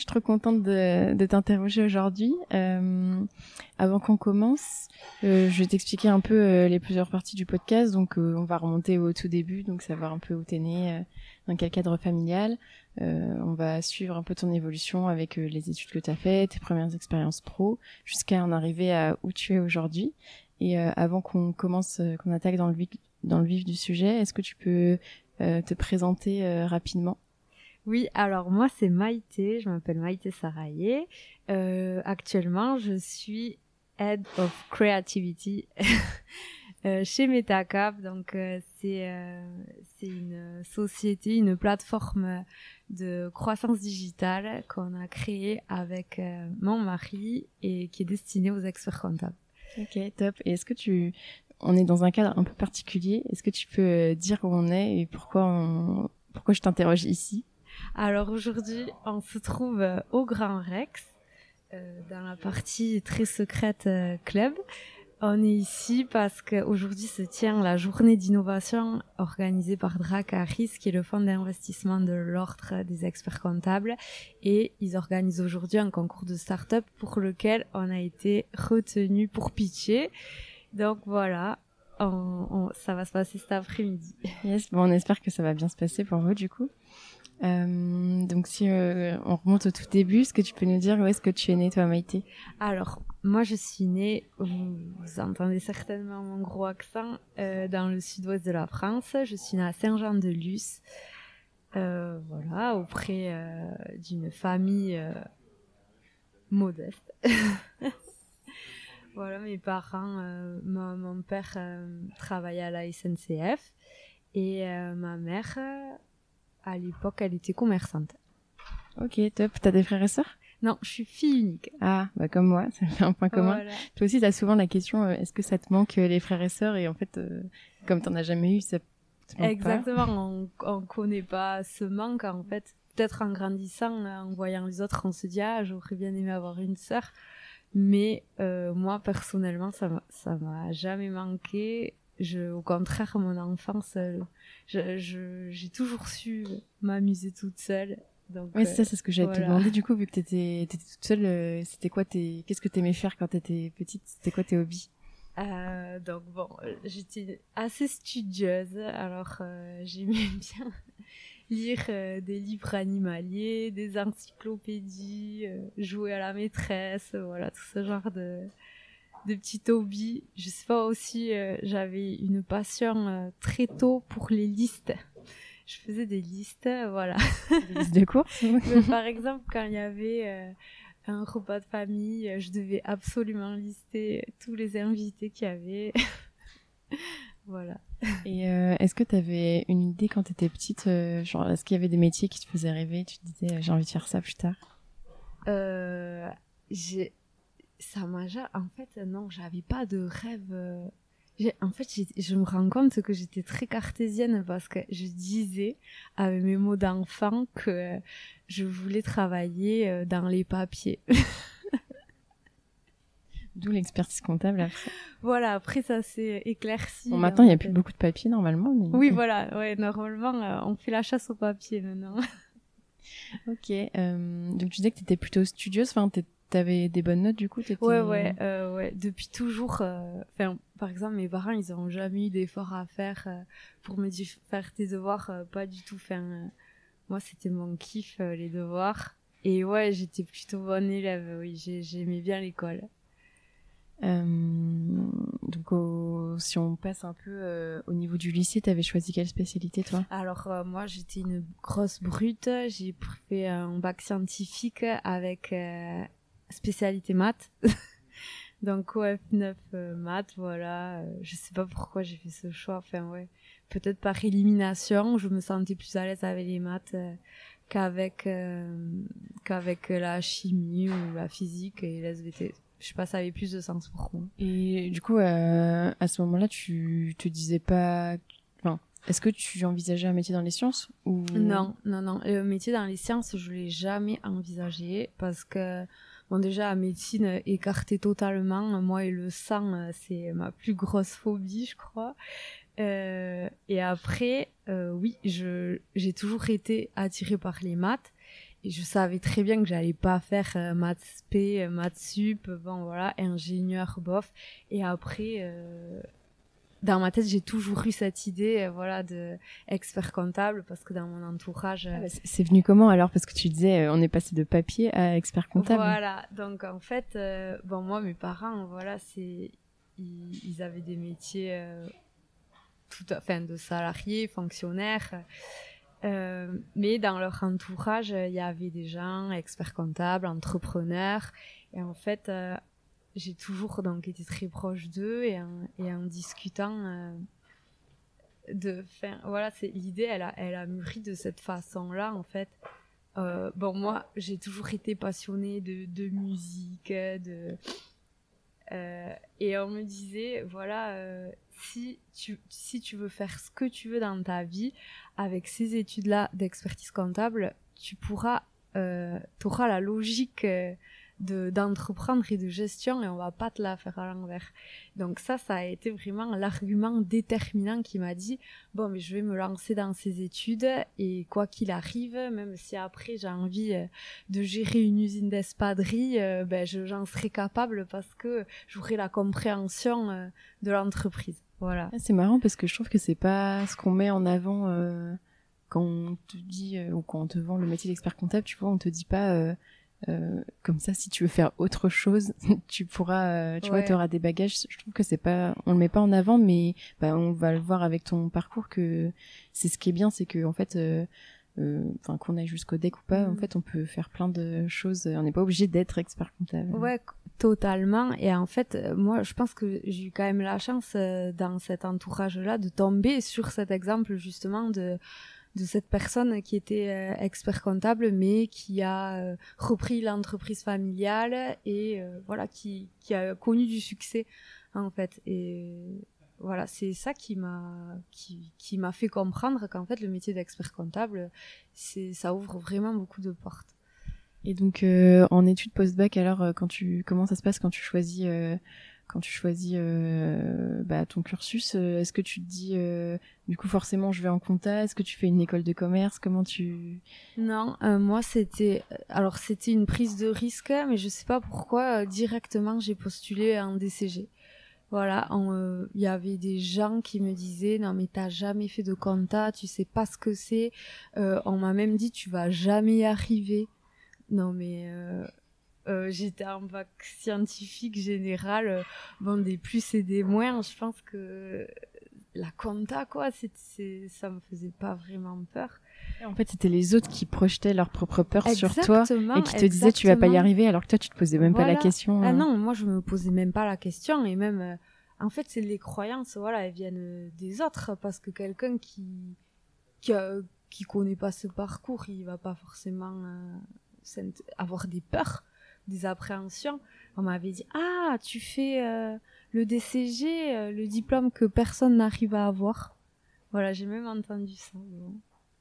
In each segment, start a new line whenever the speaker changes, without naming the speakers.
Je suis trop contente de, t'interroger aujourd'hui. Euh, avant qu'on commence, euh, je vais t'expliquer un peu euh, les plusieurs parties du podcast. Donc, on va remonter au tout début, donc savoir un peu où t'es né, dans quel cadre familial. on va suivre un peu ton évolution avec les études que tu as faites, tes premières expériences pro, jusqu'à en arriver à où tu es aujourd'hui. Et avant qu'on commence, qu'on attaque dans le vif, dans le vif du sujet, est-ce que tu peux te présenter rapidement?
Oui, alors moi c'est Maïté, je m'appelle Maïté Saraye. Euh, actuellement, je suis Head of Creativity euh, chez Metacap. Donc euh, c'est c'est une société, une plateforme de croissance digitale qu'on a créée avec mon mari et qui est destinée aux experts comptables.
Ok, top. Et est-ce que tu on est dans un cadre un peu particulier? Est-ce que tu peux dire où on est et pourquoi on... pourquoi je t'interroge ici?
Alors aujourd'hui, on se trouve euh, au Grand Rex, euh, dans la partie très secrète euh, club. On est ici parce qu'aujourd'hui se tient la journée d'innovation organisée par Dracaris, qui est le fonds d'investissement de l'ordre des experts comptables. Et ils organisent aujourd'hui un concours de start-up pour lequel on a été retenu pour pitcher. Donc voilà, ça va se passer cet après-midi.
Yes, bon, on espère que ça va bien se passer pour vous du coup. Euh, donc si euh, on remonte au tout début, est-ce que tu peux nous dire où est-ce que tu es née toi Maïté?
Alors moi je suis née, vous, entendez certainement mon gros accent, euh, dans le sud-ouest de la France. Je suis née à Saint-Jean-de-Luz, voilà, auprès d'une famille modeste. voilà, mes parents, mon, père travaillait à la SNCF et ma mère à l'époque, elle était commerçante.
Ok, top. T'as des frères et sœurs?
Non, je suis fille unique.
Ah, bah comme moi, ça fait un point commun. Toi aussi, t'as souvent la question euh, est-ce que ça te manque euh, les frères et sœurs? Et en fait, euh, comme t'en as jamais eu, ça te manque
Exactement, on, on connaît pas ce manque en fait. Peut-être en grandissant, en voyant les autres, on se dit ah, j'aurais bien aimé avoir une sœur. Mais moi, personnellement, ça ça m'a jamais manqué je, au contraire, mon enfance, je, j'ai toujours su m'amuser toute seule.
Donc, oui, ça, c'est ce que j'allais te demander. Du coup, vu que t'étais, étais toute seule, euh, c'était quoi tes, qu'est-ce que t'aimais faire quand t'étais petite? C'était quoi tes hobbies?
Euh, donc bon, j'étais assez studieuse, alors euh, j'aimais bien lire euh, des livres animaliers, des encyclopédies, euh, jouer à la maîtresse, voilà, tout ce genre de, des petits hobbies. Je sais pas aussi, euh, j'avais une passion euh, très tôt pour les listes. Je faisais des listes, voilà.
Des listes de courses
Par exemple, quand il y avait euh, un repas de famille, je devais absolument lister tous les invités qu'il y avait. voilà.
Et est-ce que tu avais une idée quand tu étais petite Genre, est-ce qu'il y avait des métiers qui te faisaient rêver? Tu te disais, j'ai envie de faire ça plus tard
j'ai ça m'a en fait non j'avais pas de rêve euh, en fait je me rends compte que j'étais très cartésienne parce que je disais avec mes mots d'enfant que je voulais travailler euh, dans les papiers
D'où l'expertise comptable après.
Voilà, après ça s'est éclairci.
Bon, maintenant, il n'y a plus beaucoup de papiers normalement. Mais...
Oui, voilà, ouais, normalement, euh, on fait la chasse aux papiers maintenant.
ok, donc tu disais que tu étais plutôt studieuse, enfin, T'avais des bonnes notes du coup
Ouais, ouais, euh, ouais. Depuis toujours. Euh, par exemple, mes parents, ils ont jamais eu d'efforts à faire euh, pour me dire faire tes devoirs, pas du tout. Enfin, moi, c'était mon kiff les devoirs. et ouais, j'étais plutôt bonne élève, oui, j'aimais bien l'école.
Euh, donc, si on passe un peu euh, au niveau du lycée, tu avais choisi quelle spécialité, toi?
Alors, euh, moi, j'étais une grosse brute. J'ai fait un bac scientifique avec spécialité maths. donc, OF9 maths, voilà. je sais pas pourquoi j'ai fait ce choix. Enfin, ouais. Peut-être par élimination, je me sentais plus à l'aise avec les maths qu'avec qu'avec la chimie ou la physique et l'SVT je sais pas, ça avait plus de sens pour moi.
Et du coup, euh, à ce moment-là, tu te disais pas, enfin, est-ce que tu envisageais un métier dans les sciences ou?
Non, non, non. Le métier dans les sciences, je l'ai jamais envisagé parce que bon, déjà, la médecine écartée totalement. Moi et le sang, euh, c'est ma plus grosse phobie, je crois. Euh, et après, euh, oui, j'ai toujours été attirée par les maths et je savais très bien que j'allais pas faire euh, maths P, euh, maths sup, bon voilà, ingénieur bof. Et après, euh, dans ma tête, j'ai toujours eu cette idée, euh, voilà, de expert comptable parce que dans mon entourage. Ah
bah, c'est venu comment alors? Parce que tu disais, on est passé de papier à expert comptable.
Voilà, donc en fait, bon moi, mes parents, voilà, c'est, ils, ils avaient des métiers, tout, enfin, de salariés, fonctionnaires. Euh, mais dans leur entourage, il y avait des gens experts comptables, entrepreneurs. Et en fait, euh, j'ai toujours donc été très proche d'eux et en, discutant euh, de, fin, voilà, c'est l'idée, elle a, elle a mûri de cette façon-là en fait. Euh, bon, moi, j'ai toujours été passionnée de, musique, de et on me disait, voilà, si tu, si tu veux faire ce que tu veux dans ta vie, avec ces études-là d'expertise comptable, tu pourras, euh, auras la logique euh, de d'entreprendre et de gestion et on va pas te la faire à l'envers. Donc ça, ça a été vraiment l'argument déterminant qui m'a dit bon mais je vais me lancer dans ces études et quoi qu'il arrive, même si après j'ai envie euh, de gérer une usine d'espadrille, euh, ben j'en serai capable parce que j'aurai la compréhension de l'entreprise. Voilà.
Ah, c'est marrant parce que je trouve que c'est pas ce qu'on met en avant euh, quand on te dit euh, ou quand on te vend le métier d'expert comptable. Tu vois, on te dit pas euh, euh comme ça si tu veux faire autre chose, tu pourras, tu vois, tu auras des bagages. Je trouve que c'est pas, on le met pas en avant, mais bah, on va le voir avec ton parcours que c'est ce qui est bien, c'est que en fait. Enfin, qu'on aille jusqu'au deck ou pas, en mm. fait, on peut faire plein de choses. On n'est pas obligé d'être expert comptable.
Ouais, Totalement. Et en fait, euh, moi, je pense que j'ai eu quand même la chance euh, dans cet entourage-là de tomber sur cet exemple justement de de cette personne qui était euh, expert comptable mais qui a repris l'entreprise familiale et voilà qui qui a connu du succès en fait. Et voilà c'est ça qui m'a qui qui m'a fait comprendre qu'en fait le métier d'expert comptable c'est ça ouvre vraiment beaucoup de portes.
Et donc euh, en études post-bac, alors euh, quand tu comment ça se passe quand tu choisis euh, quand tu choisis bah, ton cursus Est-ce que tu te dis du coup forcément je vais en compta? Est-ce que tu fais une école de commerce? Comment tu
Non, moi c'était alors c'était une prise de risque, mais je sais pas pourquoi directement j'ai postulé en DCG. Voilà, il y avait des gens qui me disaient non mais t'as jamais fait de compta, tu sais pas ce que c'est. on m'a même dit tu vas jamais y arriver. Non, mais euh, euh, j'étais en bac scientifique général. Euh, bon, des plus et des moins. Je pense que la compta, quoi, c'est, ça me faisait pas vraiment peur.
En fait, c'était les autres qui projetaient leur propre peur sur toi et qui te disaient tu vas pas y arriver alors que toi tu te posais même pas la question.
Ah hein. non, moi je me posais même pas la question et même en fait c'est les croyances voilà elles viennent des autres parce que quelqu'un qui qui, qui connaît pas ce parcours il va pas forcément avoir des peurs, des appréhensions. On m'avait dit ah tu fais euh, le DCG, euh, le diplôme que personne n'arrive à avoir. Voilà, j'ai même entendu ça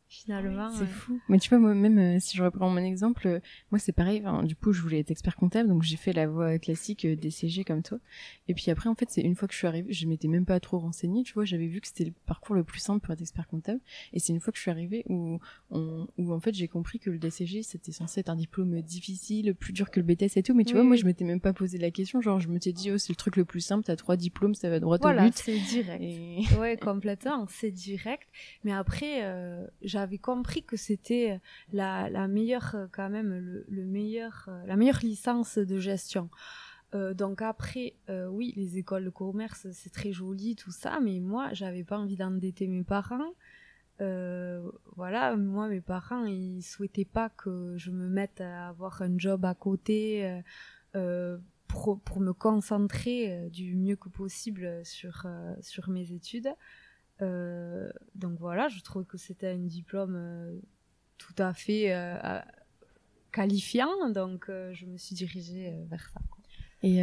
finalement.
C'est fou. Mais tu vois, moi même euh, si je reprends mon exemple, euh, moi c'est pareil. du coup, je voulais être expert comptable, donc j'ai fait la voie classique euh, DCG comme toi. Et puis après, en fait, c'est une fois que je suis arrivée, je m'étais même pas trop renseignée. Tu vois, j'avais vu que c'était le parcours le plus simple pour être expert comptable. Et c'est une fois que je suis arrivée où, on, où en fait j'ai compris que le DCG c'était censé être un diplôme difficile, plus dur que le BTS et tout. Mais tu vois, moi je m'étais même pas posé la question. Genre, je me suis dit oh c'est le truc le plus simple. T'as trois diplômes, ça va droit
voilà,
au but.
c'est direct. Ouais, complètement, c'est direct. Mais après, euh, j'avais compris que c'était la, la meilleure quand même le, meilleur la meilleure licence de gestion. donc après, oui, les écoles de commerce, c'est très joli, tout ça, mais moi, j'avais pas envie d'endetter mes parents. voilà, moi, mes parents, ils souhaitaient pas que je me mette à avoir un job à côté pour, pour, me concentrer du mieux que possible sur, sur mes études. Euh, donc voilà, je trouve que c'était un diplôme euh, tout à fait euh, qualifiant, donc je me suis dirigée vers ça.
Et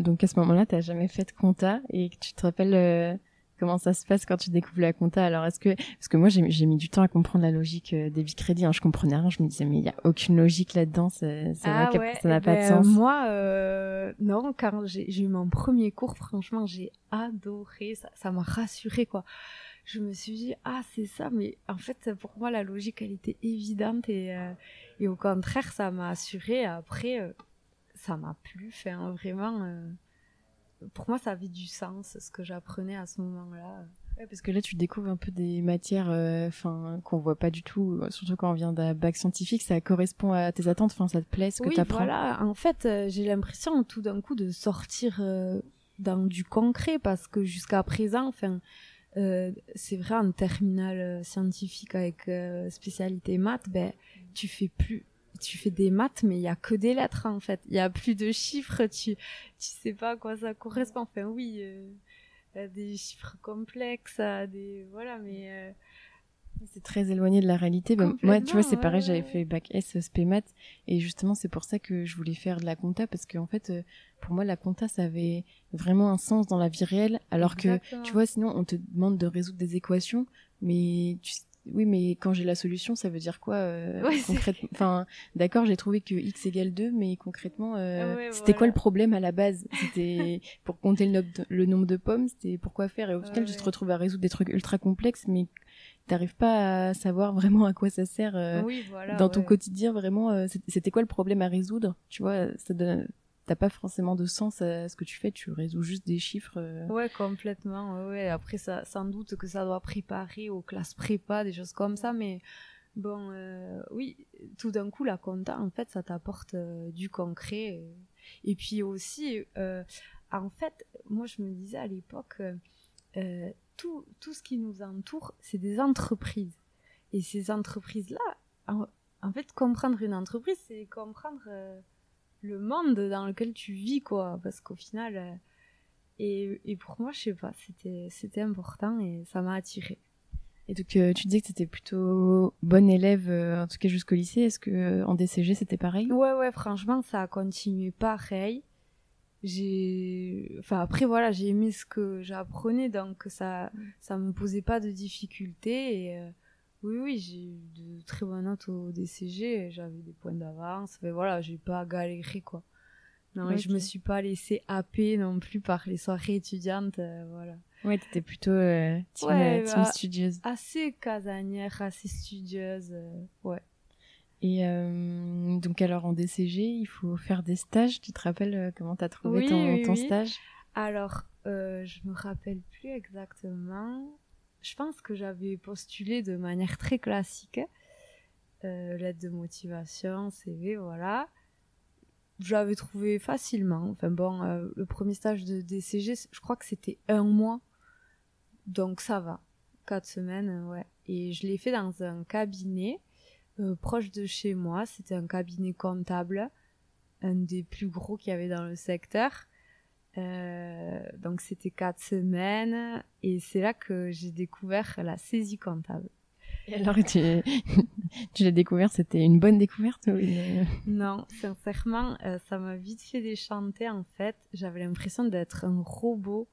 donc à ce moment-là, tu n'as jamais fait de compta et tu te rappelles comment ça se passe quand tu découvres la compta Alors est-ce que parce que moi j'ai mis du temps à comprendre la logique des vies crédits, hein, je comprenais rien, je me disais mais il y a aucune logique là-dedans, c'est
ah
vrai que ça n'a pas de
ben,
sens.
Moi euh, non, quand j'ai eu mon premier cours, franchement j'ai adoré, ça m'a rassuré quoi. Je me suis dit ah c'est ça, mais en fait pour moi la logique elle était évidente et euh, et au contraire ça m'a assuré. Après euh, ça m'a plu, enfin vraiment pour moi, ça avait du sens ce que j'apprenais à ce moment-là.
Ouais, parce que là, tu découvres un peu des matières, euh, enfin, qu'on voit pas du tout, surtout quand on vient d'un bac scientifique. Ça correspond à tes attentes. Enfin, ça te plaît ce que tu apprends.
voilà. En fait, euh, j'ai l'impression tout d'un coup de sortir euh, dans du concret parce que jusqu'à présent, enfin. c'est vrai en terminale scientifique avec spécialité maths ben tu fais plus tu fais des maths, mais il y a que des lettres en fait. Il y a plus de chiffres. Tu tu sais pas à quoi ça correspond. Enfin oui, euh, des chiffres complexes, à des voilà, mais euh,
c'est très éloigné de la réalité. Ben, moi, tu vois, c'est pareil. J'avais fait bac S spé maths et justement c'est pour ça que je voulais faire de la compta parce qu'en fait, euh, pour moi, la compta ça avait vraiment un sens dans la vie réelle. Alors que tu vois, sinon on te demande de résoudre des équations, mais tu oui, mais quand j'ai la solution, ça veut dire quoi euh, concrètement Enfin, d'accord, j'ai trouvé que x égale 2, mais concrètement, euh, c'était quoi le problème à la base? C'était pour compter le, le, nombre de pommes, c'était pourquoi faire? Et au final, tu te retrouves à résoudre des trucs ultra complexes, mais t'arrives pas à savoir vraiment à quoi ça sert euh, dans ton quotidien. Vraiment, c'était quoi le problème à résoudre? Tu vois, ça donne t'as pas forcément de sens à ce que tu fais, tu résous juste des chiffres. Euh.
Ouais, complètement. Après, sans doute que ça doit préparer aux classes prépa, des choses comme ça, mais bon, euh, oui, tout d'un coup, la compta, en fait, ça t'apporte euh, du concret. Et puis aussi, en fait, moi, je me disais à l'époque, tout, tout ce qui nous entoure, c'est des entreprises. Et ces entreprises-là, en, en, fait, comprendre une entreprise, c'est comprendre le monde dans lequel tu vis, quoi. Parce qu'au final, euh, et, et, pour moi, je sais pas, c'était, c'était important et ça m'a attiré.
Et donc, euh, tu disais que c'était plutôt bonne élève, euh, en tout cas jusqu'au lycée. Est-ce que en DCG, c'était pareil?
Ouais, ouais, franchement, ça a continué pareil. J'ai, enfin après voilà, j'ai aimé ce que j'apprenais, donc ça, ça me posait pas de difficultés et oui, oui, j'ai eu de très bonnes notes au DCG, j'avais des points d'avance, mais voilà, j'ai pas galéré quoi. Non, et je me suis pas laissée happer non plus par les soirées étudiantes, euh, voilà.
Ouais, t'étais plutôt euh, team, euh, bah, studieuse.
Assez casanière, assez studieuse, ouais.
Et donc alors en DCG, il faut faire des stages. Tu te rappelles comment t'as trouvé ton, ton stage?
Alors, je me rappelle plus exactement je pense que j'avais postulé de manière très classique. Euh, lettre de motivation, CV, voilà. J'avais trouvé facilement. Enfin bon, euh, le premier stage de DCG, je crois que c'était un mois. Donc ça va. Quatre semaines, ouais. Et je l'ai fait dans un cabinet euh, proche de chez moi. C'était un cabinet comptable, un des plus gros qu'il y avait dans le secteur. Euh, donc c'était quatre semaines et c'est là que j'ai découvert la saisie comptable.
Et alors tu, tu l'as découvert, c'était une bonne découverte ou
Non, sincèrement, euh, ça m'a vite fait déchanter en fait. J'avais l'impression d'être un robot.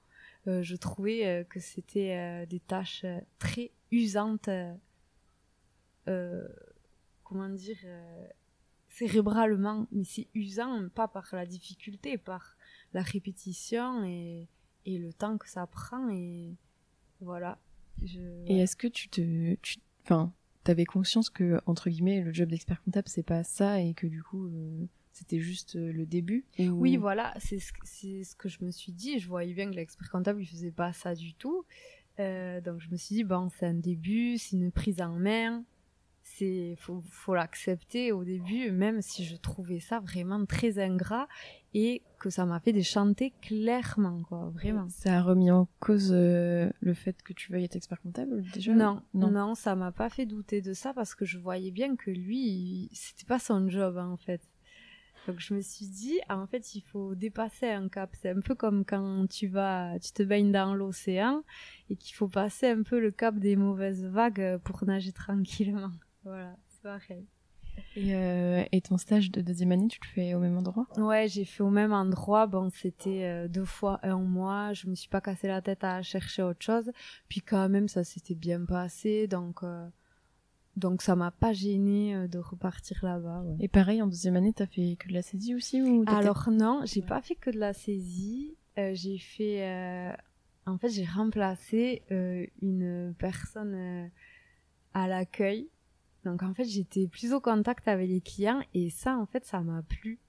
Euh, je trouvais que c'était des tâches très usantes. comment dire cérébralement, mais c'est usant, pas par la difficulté, par la répétition et, et le temps que ça prend et voilà.
et est-ce que tu te, tu, enfin, t'avais conscience que entre guillemets le job d'expert comptable c'est pas ça et que du coup euh, c'était juste euh, le début
Oui, voilà, c'est ce, ce que je me suis dit. Je voyais bien que l'expert comptable il faisait pas ça du tout. Euh, donc je me suis dit bon c'est un début, c'est une prise en main, c'est faut faut l'accepter au début même si je trouvais ça vraiment très ingrat et que ça m'a fait déchanter clairement quoi vraiment.
Ça a remis en cause euh, le fait que tu veuilles être expert comptable déjà?
Non non, non ça m'a pas fait douter de ça parce que je voyais bien que lui c'était pas son job hein, en fait. Donc je me suis dit, ah, en fait, il faut dépasser un cap. C'est un peu comme quand tu vas, tu te baignes dans l'océan et qu'il faut passer un peu le cap des mauvaises vagues pour nager tranquillement. Voilà, c'est pareil.
Et, euh, et, ton stage de deuxième année, tu le fais au même endroit?
Ouais, j'ai fait au même endroit. Bon, c'était euh, deux fois un mois. Je me suis pas cassé la tête à chercher autre chose. Puis quand même, ça s'était bien passé. Donc, euh, donc ça m'a pas gêné euh, de repartir là-bas. Ouais.
Et pareil, en deuxième année, t'as fait que de la saisie aussi ou
Alors non, j'ai pas fait que de la saisie. Euh, j'ai fait, en fait, j'ai remplacé une personne à l'accueil. Donc en fait, j'étais plus au contact avec les clients et ça, en fait, ça m'a plu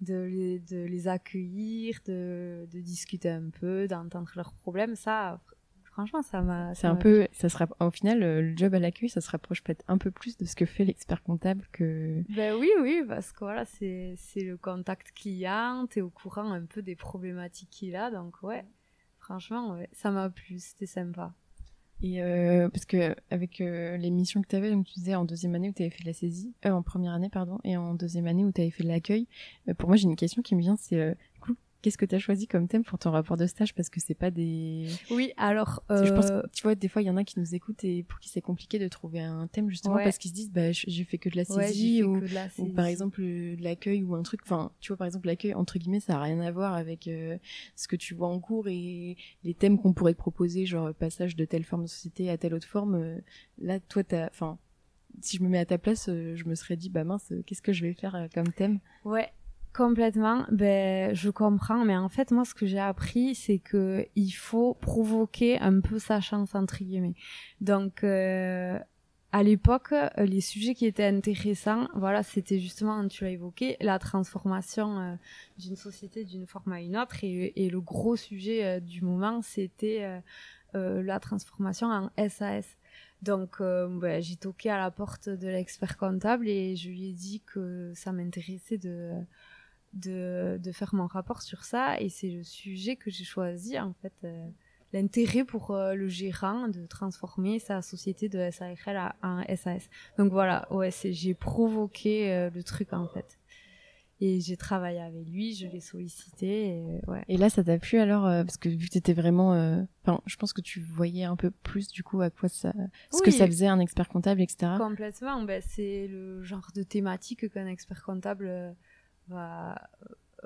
de les, de les accueillir, de, de discuter un peu, d'entendre leurs problèmes. Ça, franchement, ça m'a.
C'est un peu, ça sera, au final, le job à l'accueil, ça se rapproche peut-être un peu plus de ce que fait l'expert comptable que.
Ben oui, oui, parce que voilà, c'est, c'est le contact client, t'es au courant un peu des problématiques qu'il a, donc ouais, franchement, ouais, ça m'a plu, c'était sympa.
Et euh, parce que avec euh, les missions que tu avais, donc tu disais en deuxième année où tu avais fait de la saisie, euh, en première année pardon, et en deuxième année où tu avais fait de l'accueil. Euh, pour moi, j'ai une question qui me vient, c'est euh, Qu'est-ce que tu as choisi comme thème pour ton rapport de stage? Parce que c'est pas des.
Oui, alors. Euh...
Je pense que, tu vois, des fois, il y en a qui nous écoutent et pour qui c'est compliqué de trouver un thème justement ouais. parce qu'ils se disent, bah, j'ai fait que de la saisie,
ouais,
ou,
la
ou, par exemple de l'accueil ou un truc. Enfin, tu vois, par exemple, l'accueil, entre guillemets, ça a rien à voir avec euh, ce que tu vois en cours et les thèmes qu'on pourrait te proposer, genre passage de telle forme de société à telle autre forme. Euh, là, toi, t'as. Enfin, si je me mets à ta place, euh, je me serais dit, bah mince, qu'est-ce que je vais faire comme thème?
Ouais, Complètement, ben je comprends, mais en fait moi ce que j'ai appris c'est que il faut provoquer un peu sa chance entre guillemets. Donc euh, à l'époque, les sujets qui étaient intéressants, voilà, c'était justement, tu l'as évoqué, la transformation euh, d'une société d'une forme à une autre, et, le gros sujet euh, du moment c'était euh, la transformation en SAS. Donc, ben, j'ai toqué à la porte de l'expert comptable et je lui ai dit que ça m'intéressait de de, de faire mon rapport sur ça. Et c'est le sujet que j'ai choisi en fait euh, l'intérêt pour euh, le gérant de transformer sa société de SARL en SAS donc voilà ouais j'ai provoqué euh, le truc en fait. Et j'ai travaillé avec lui je l'ai sollicité et, ouais.
et là ça t'a plu alors parce que vu que t'étais vraiment enfin je pense que tu voyais un peu plus du coup à quoi ça ce
Oui.
que ça faisait un expert comptable etc
complètement. Ben c'est le genre de thématique qu'un expert comptable va,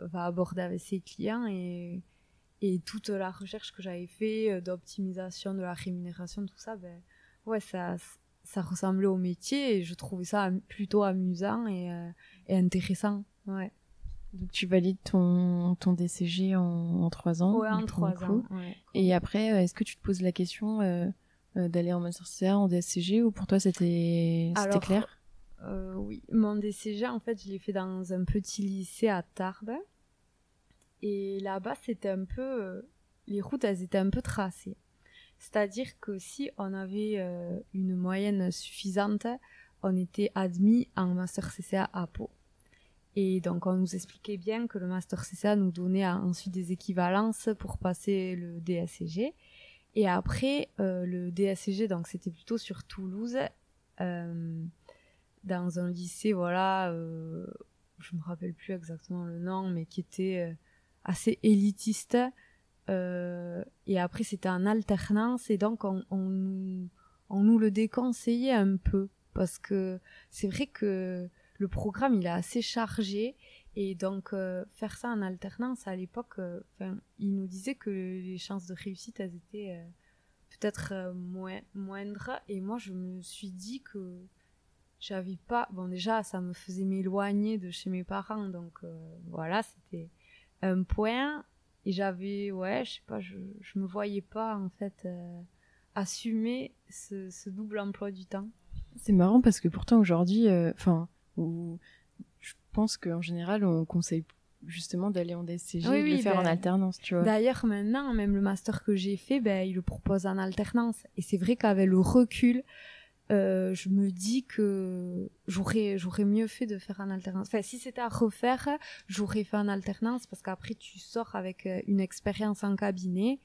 va aborder avec ses clients et, et toute la recherche que j'avais fait euh, d'optimisation de la rémunération, tout ça, ben, ouais, ça, ça ressemblait au métier et je trouvais ça plutôt amusant et, euh, et intéressant. Ouais.
Donc tu valides ton, ton DCG en, trois ans
Ouais, en trois ans. Ouais.
Et après, euh, est-ce que tu te poses la question euh, d'aller en master en DSCG, ou pour toi c'était clair?
Euh, oui, mon DCG, en fait, je l'ai fait dans un petit lycée à Tarbes. Et là-bas, c'était un peu. euh, les routes, elles étaient un peu tracées. C'est-à-dire que si on avait euh, une moyenne suffisante, on était admis en master CCA à Pau. Et donc, on nous expliquait bien que le master CCA nous donnait ensuite des équivalences pour passer le DSCG. Et après, le DSCG, donc c'était plutôt sur Toulouse, dans un lycée, voilà, euh, je me rappelle plus exactement le nom, mais qui était euh, assez élitiste. Euh, et après, c'était en alternance, et donc on, on, nous- le déconseillait un peu, parce que c'est vrai que le programme, il est assez chargé, et donc euh, faire ça en alternance, à l'époque, il nous disait que les chances de réussite, étaient peut-être moindres, et moi, je me suis dit que j'avais pas bon déjà ça me faisait m'éloigner de chez mes parents donc euh, voilà c'était un point et j'avais ouais je sais pas je, je me voyais pas en fait euh, assumer ce, ce double emploi du temps
C'est marrant parce que pourtant aujourd'hui, euh, enfin, ou je pense qu'en général, on conseille justement d'aller en DSCG et de le faire en ben, alternance, tu vois.
D'ailleurs, maintenant, même le master que j'ai fait, ben, il le propose en alternance. Et c'est vrai qu'avec le recul, euh, je me dis que j'aurais j'aurais mieux fait de faire en alternance. Enfin, si c'était à refaire, j'aurais fait en alternance parce qu'après tu sors avec euh, une expérience en cabinet,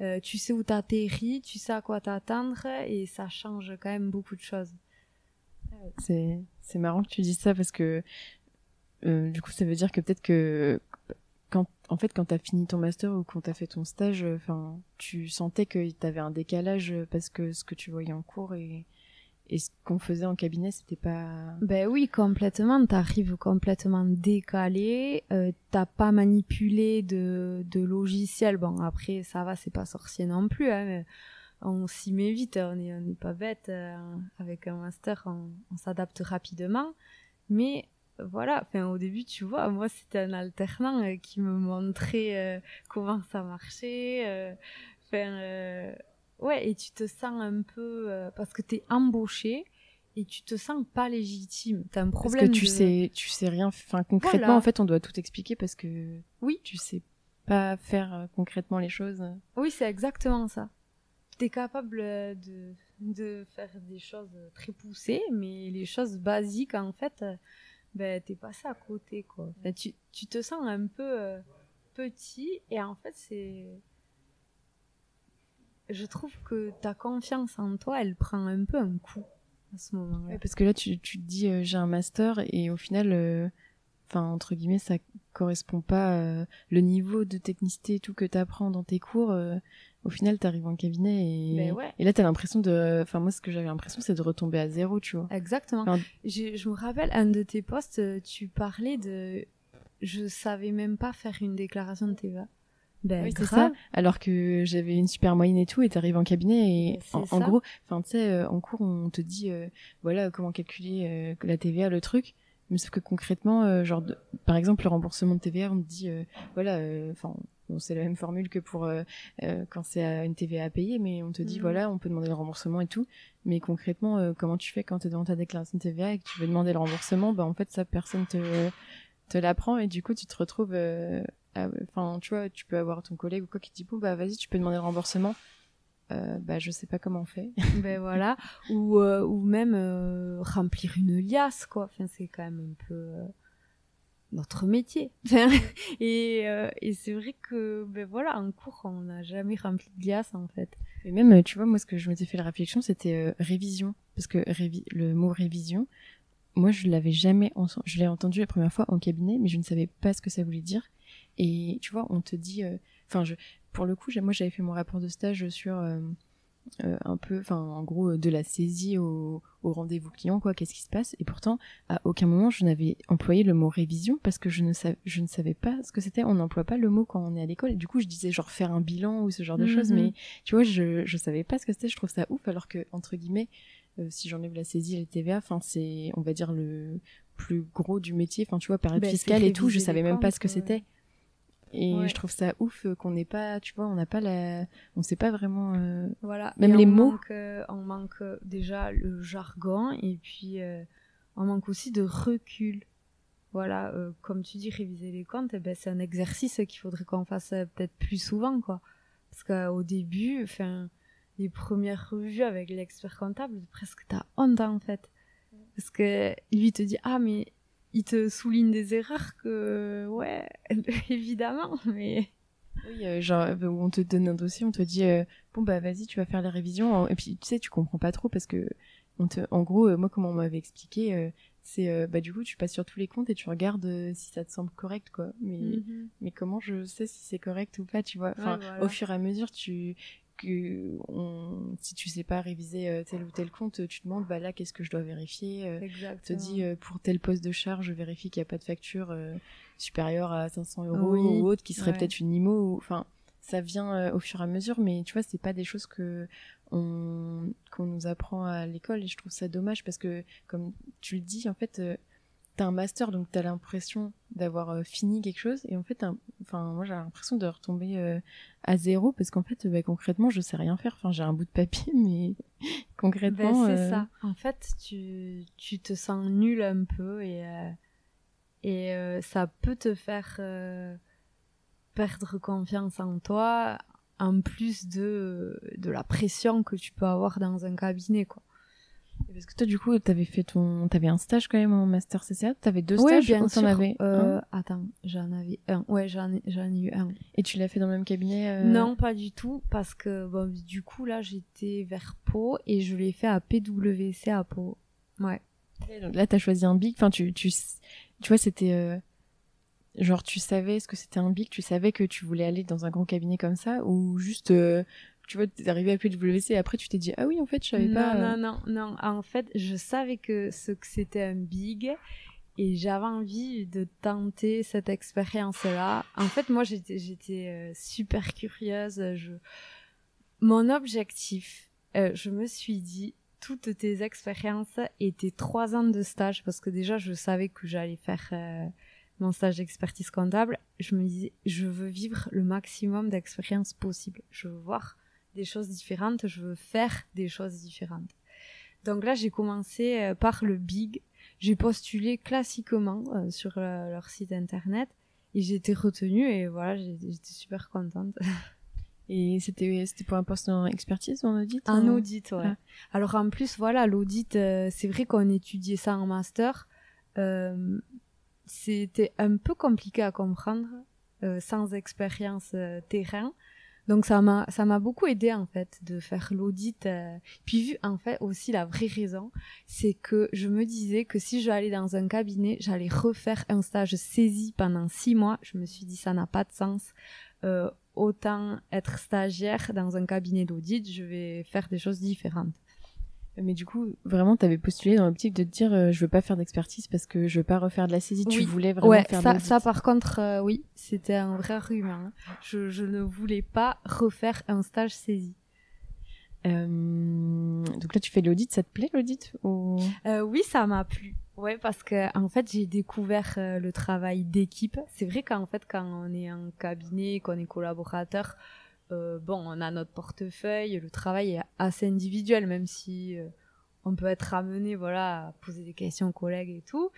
euh, tu sais où t'atterris, tu sais à quoi t'attendre et ça change quand même beaucoup de choses.
C'est c'est marrant que tu dises ça parce que du coup ça veut dire que peut-être que quand en fait quand t'as fini ton master ou quand t'as fait ton stage, enfin tu sentais que t'avais un décalage parce que ce que tu voyais en cours et et ce qu'on faisait en cabinet, c'était pas.
Ben oui, complètement. T'arrives complètement décalé. Euh, T'as pas manipulé de, de logiciel. Bon, après, ça va, c'est pas sorcier non plus. Hein, on s'y met vite. On n'est on est pas bête. Euh, avec un master, on, s'adapte rapidement. Mais voilà, enfin, au début, tu vois, moi, c'était un alternant euh, qui me montrait euh, comment ça marchait. Enfin Ouais, et tu te sens un peu euh, parce que t'es embauché et tu te sens pas légitime. T'as un problème.
Parce que tu sais, tu sais rien. Enfin, concrètement, en fait, on doit tout expliquer parce que oui, tu sais pas faire euh, concrètement les choses.
Oui, c'est exactement ça. T'es capable euh, de de faire des choses très poussées, mais les choses basiques, en fait, ben t'es passé à côté, quoi. tu tu te sens un peu petit et en fait c'est je trouve que ta confiance en toi, elle prend un peu un coup à ce moment-là.
parce que là, tu, tu te dis, euh, j'ai un master et au final, euh, enfin, entre guillemets, ça correspond pas euh, le niveau de technicité et tout que tu apprends dans tes cours. au final, tu arrives en cabinet et, ben et là, tu as l'impression de. Enfin, moi, ce que j'avais l'impression, c'est de retomber à zéro, tu vois.
Exactement. je me rappelle, un de tes postes, tu parlais de. Je savais même pas faire une déclaration de TVA.
Ben, c'est ça. Alors que j'avais une super moyenne et tout, et t'arrives en cabinet et en, gros, enfin tu sais, euh, en cours on te dit euh, voilà comment calculer euh, la TVA, le truc. Mais sauf que concrètement, genre par exemple le remboursement de TVA, on te dit voilà, enfin bon, c'est la même formule que pour quand c'est une TVA à payer, mais on te dit mhm. voilà, on peut demander le remboursement et tout. Mais concrètement, comment tu fais quand t'es devant ta déclaration de TVA et que tu veux demander le remboursement, bah en fait ça personne te te l'apprend et du coup tu te retrouves enfin, tu vois, tu peux avoir ton collègue ou quoi qui te dit bon bah vas-y, tu peux demander le remboursement. Euh, bah je sais pas comment on fait.
ben voilà, ou euh, ou même euh, remplir une liasse quoi. Enfin c'est quand même un peu euh, notre métier. et et c'est vrai que ben voilà, en cours on n'a jamais rempli de liasse en fait.
Et même tu vois moi ce que je m'étais fait la réflexion c'était révision parce que le mot révision moi je l'avais jamais je l'ai entendu la première fois en cabinet mais je ne savais pas ce que ça voulait dire et tu vois, on te dit, euh, enfin, je, pour le coup, moi j'avais fait mon rapport de stage sur euh, euh, un peu, enfin, en gros, de la saisie au, au rendez-vous client, quoi, qu'est-ce qui se passe. Et pourtant, à aucun moment je n'avais employé le mot révision parce que je ne, savais, je ne savais pas ce que c'était. On n'emploie pas le mot quand on est à l'école. Du coup, je disais genre faire un bilan ou ce genre de choses, mhm. mais tu vois, je, je savais pas ce que c'était. Je trouve ça ouf, alors que, entre guillemets, si j'enlève la saisie et la TVA, enfin, c'est, on va dire, le plus gros du métier. Enfin, tu vois, période ben, fiscale et tout, je savais même pas ce que c'était. Et je trouve ça ouf qu'on n'ait pas, tu vois, on n'a pas la, on sait pas vraiment. Euh...
Voilà. Même les mots. Manque, euh, on manque euh, déjà le jargon et puis euh, on manque aussi de recul. Voilà, comme tu dis, réviser les comptes, eh ben c'est un exercice qu'il faudrait qu'on fasse peut-être plus souvent, quoi. Parce qu'au début, enfin, les premières revues avec l'expert comptable, presque t'as honte en fait, parce que lui te dit ah mais il te souligne des erreurs que, ouais, évidemment, mais.
Oui, euh, genre, euh, on te donne un dossier, on te dit, euh, bon, bah, vas-y, tu vas faire les révisions. Et puis, tu sais, tu comprends pas trop parce que, on te, en gros, moi, comme on m'avait expliqué, c'est, bah, du coup, tu passes sur tous les comptes et tu regardes si ça te semble correct, quoi. Mais, mhm. mais comment je sais si c'est correct ou pas, tu vois? Enfin, au fur et à mesure, tu, que on, si tu sais pas réviser euh, tel ou tel compte, tu demandes bah là qu'est-ce que je dois vérifier. Euh, te dis euh, pour tel poste de charge, je vérifie qu'il n'y a pas de facture supérieure à 500 euros ou autre qui serait peut-être une IMO. Enfin, ça vient au fur et à mesure, mais tu vois c'est pas des choses que on qu'on nous apprend à l'école et je trouve ça dommage parce que comme tu le dis en fait t'as un master donc t'as l'impression d'avoir euh, fini quelque chose. Et en fait enfin moi j'ai l'impression de retomber euh, à zéro parce qu'en fait bah, concrètement je sais rien faire. Enfin j'ai un bout de papier mais concrètement
ben, c'est euh, ça. En fait tu tu te sens nul un peu et et ça peut te faire perdre confiance en toi, en plus de, de la pression que tu peux avoir dans un cabinet, quoi.
Parce que toi, du coup, t'avais fait ton, t'avais un stage quand même en master CCA. T'avais deux stages.
Oui, bien sûr. Avais euh, attends, j'en avais un. Ouais, j'en ai, j'en ai eu un.
Et tu l'as fait dans le même cabinet euh
Non, pas du tout, parce que bon, du coup là, j'étais vers Pau et je l'ai fait à PwC à Pau. Ouais.
donc là, t'as choisi un big. Enfin, tu, tu, tu vois, c'était euh, genre tu savais ce que c'était un big, tu savais que tu voulais aller dans un grand cabinet comme ça, ou juste euh, tu vois, t'es arrivé à PwC et après tu t'es dit ah oui en fait je savais pas.
Non non non en fait je savais que ce que c'était un big et j'avais envie de tenter cette expérience là. En fait moi j'étais j'étais euh, super curieuse. Je mon objectif, euh, je me suis dit toutes tes expériences et tes trois ans de stage parce que déjà je savais que j'allais faire euh, mon stage d'expertise comptable, je me disais, je veux vivre le maximum d'expériences possible. Je veux voir des choses différentes, je veux faire des choses différentes. Donc là, j'ai commencé euh, par le big. J'ai postulé classiquement euh, sur euh, leur site internet et j'ai été retenue et voilà, j'étais super contente.
Et c'était c'était pour un poste en expertise ou en audit
En audit, ouais. Ah. Alors en plus, voilà, l'audit, c'est vrai qu'on étudiait ça en master. c'était un peu compliqué à comprendre sans expérience terrain. Donc ça m'a ça m'a beaucoup aidé en fait de faire l'audit. Euh. Puis vu en fait aussi la vraie raison, c'est que je me disais que si j'allais dans un cabinet, j'allais refaire un stage saisi pendant six mois. Je me suis dit ça n'a pas de sens. Euh, autant être stagiaire dans un cabinet d'audit, je vais faire des choses différentes.
Mais du coup, vraiment, tu avais postulé dans l'optique de te dire, euh, je veux pas faire d'expertise parce que je veux pas refaire de la saisie. Tu voulais vraiment
ouais,
faire
ça, ça, par contre, euh, oui, c'était un vrai argument. Hein. Je, je, ne voulais pas refaire un stage saisie.
Euh, donc là, tu fais l'audit, ça te plaît l'audit
ou... Euh, oui, ça m'a plu. Ouais, parce que en fait, j'ai découvert le travail d'équipe. C'est vrai qu'en fait, quand on est en cabinet, qu'on est collaborateur, euh, bon, on a notre portefeuille, le travail est assez individuel, même si euh, on peut être amené, voilà, à poser des questions aux collègues et tout.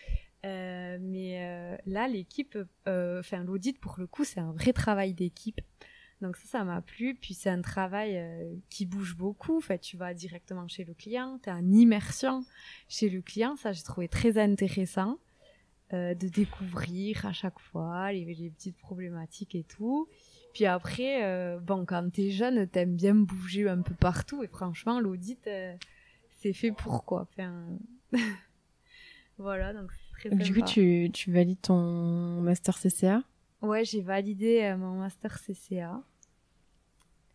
Euh, mais là, l'équipe, enfin l'audit pour le coup, c'est un vrai travail d'équipe. Donc ça, ça m'a plu. Puis c'est un travail qui bouge beaucoup. En fait, tu vas directement chez le client, tu es en immersion chez le client. Ça, j'ai trouvé très intéressant de découvrir à chaque fois les petites problématiques et tout. Puis après, euh, bon, quand t'es jeune, t'aimes bien bouger un peu partout. Et franchement, l'audit, euh, c'est fait pour quoi. Enfin... voilà, donc c'est très
Du coup, tu, tu valides ton master CCA
Ouais, j'ai validé euh, mon master CCA.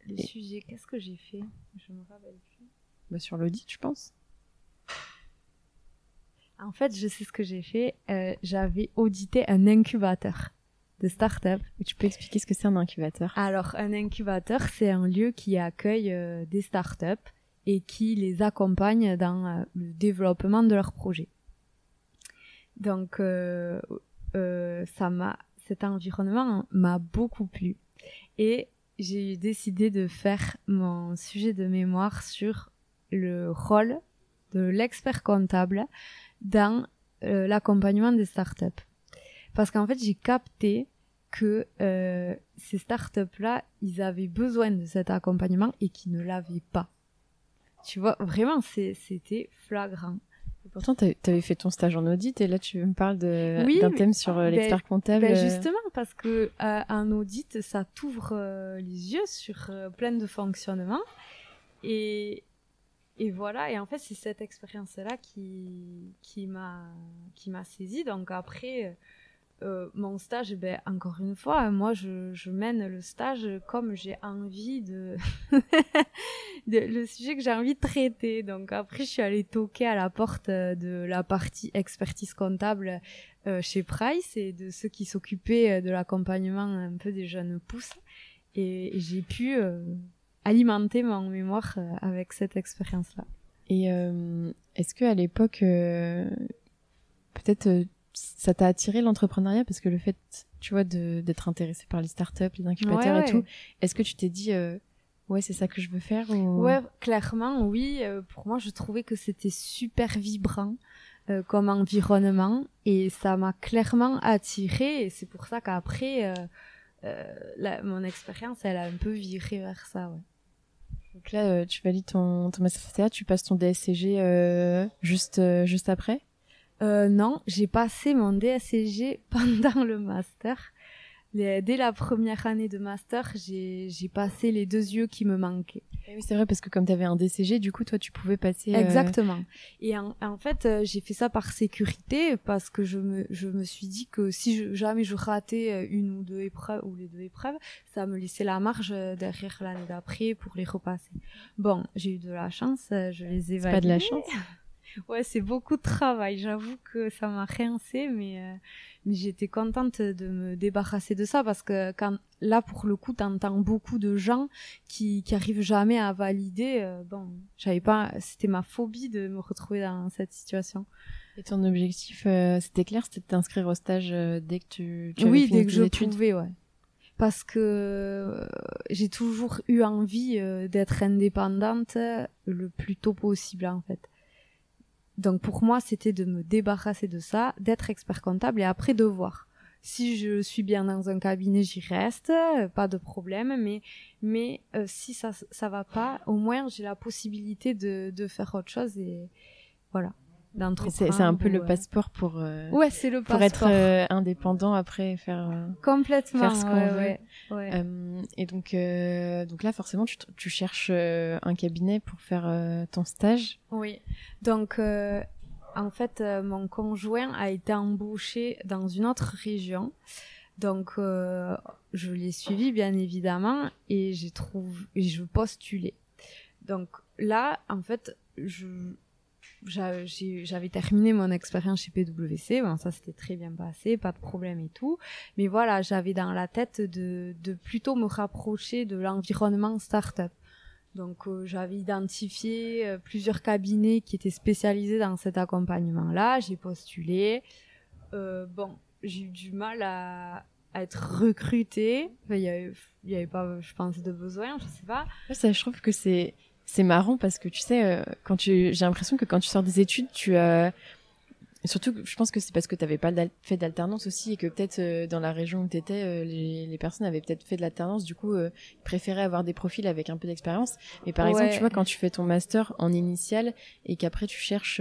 Le sujet, qu'est-ce que j'ai fait? Je me rappelle plus.
Bah, sur l'audit, je pense.
En fait, je sais ce que j'ai fait. J'avais audité un incubateur de start-up.
Tu peux expliquer ce que c'est un incubateur?
Alors, un incubateur, c'est un lieu qui accueille euh, des start-up et qui les accompagne dans euh, le développement de leurs projets. Donc, euh, ça m'a, cet environnement m'a beaucoup plu et j'ai décidé de faire mon sujet de mémoire sur le rôle de l'expert comptable dans l'accompagnement des startups. Parce qu'en fait, j'ai capté que euh, ces startups-là, ils avaient besoin de cet accompagnement et qu'ils ne l'avaient pas. Tu vois, vraiment, c'était flagrant.
pourtant, tu avais fait ton stage en audit et là, tu me parles d'un thème sur euh, ben, l'expert comptable.
Ben justement, parce que euh, un audit, ça t'ouvre les yeux sur plein de fonctionnements. Et, et voilà, et en fait, c'est cette expérience-là qui, qui m'a saisi. Donc après, euh, mon stage, ben, encore une fois, moi, je, mène le stage comme j'ai envie de... le sujet que j'ai envie de traiter. Donc après, je suis allée toquer à la porte euh, de la partie expertise comptable euh, chez Price et de ceux qui s'occupaient de l'accompagnement un peu des jeunes pousses. Et, j'ai pu alimenter mon mémoire avec cette expérience-là.
Et est-ce que à l'époque, peut-être ça t'a attiré l'entrepreneuriat parce que le fait, tu vois, d'être intéressé par les startups, les incubateurs et tout, est-ce que tu t'es dit, euh, ouais, c'est ça que je veux faire ou...
Ouais, clairement, oui. Euh, pour moi, je trouvais que c'était super vibrant. euh, comme environnement et ça m'a clairement attirée et c'est pour ça qu'après mon expérience elle a un peu viré vers ça ouais.
Donc là tu valides ton, ton master tu passes ton DSCG juste juste après?
Non, j'ai passé mon DSCG pendant le master dès la première année de master, j'ai passé les deux yeux qui me manquaient.
Et oui, c'est vrai, parce que comme tu avais un DCG, du coup, toi, tu pouvais passer...
Euh, Exactement. Et en, fait, euh, j'ai fait ça par sécurité, parce que je me, je me suis dit que si jamais je ratais euh, une ou deux épreuves, ou les deux épreuves, ça me laissait la marge derrière l'année d'après pour les repasser. Bon, j'ai eu de la chance, je les ai validés.
pas de la chance
Ouais, c'est beaucoup de travail. J'avoue que ça m'a rincé, mais euh, mais j'étais contente de me débarrasser de ça parce que quand là pour le coup, t'entends beaucoup de gens qui qui arrivent jamais à valider. Euh, bon, j'avais pas, c'était ma phobie de me retrouver dans cette situation.
Et ton objectif, euh, c'était clair, c'était de t'inscrire au stage dès que tu, tu
oui,
dès
que je pouvais, ouais. Parce que j'ai toujours eu envie d'être indépendante le plus tôt possible en fait donc pour moi, c'était de me débarrasser de ça, d'être expert comptable et après de voir. Si je suis bien dans un cabinet, j'y reste, pas de problème. Mais mais euh, si ça ça va pas, au moins j'ai la possibilité de de faire autre chose et voilà.
C'est un peu le passeport pour. Euh,
ouais, c'est le
Pour être euh, indépendant après faire. Euh,
Complètement.
Faire ce qu'on
veut.
Ouais, et donc, donc là, forcément, tu, tu cherches un cabinet pour faire ton stage.
Oui. Donc, en fait, mon conjoint a été embauché dans une autre région. Donc, je l'ai suivi, bien évidemment, et j'ai trouvé, je postulais. Donc là, en fait, je j'avais terminé mon expérience chez PwC, ça s'était très bien passé, pas de problème et tout, mais voilà, j'avais dans la tête de, plutôt me rapprocher de l'environnement startup. Donc euh, j'avais identifié euh, plusieurs cabinets qui étaient spécialisés dans cet accompagnement-là, j'ai postulé. Euh, bon, j'ai eu du mal à, être recrutée. Il y avait, pas, je pense, de besoin, je sais pas.
Ça, je trouve que c'est c'est marrant parce que tu sais, euh, quand tu, j'ai l'impression que quand tu sors des études, tu as, surtout, je pense que c'est parce que tu n'avais pas fait d'alternance aussi et que peut-être euh, dans la région où tu étais, euh, les, les, personnes avaient peut-être fait de l'alternance, du coup, ils préféraient avoir des profils avec un peu d'expérience. Mais par exemple, tu vois, quand tu fais ton master en initial et qu'après tu cherches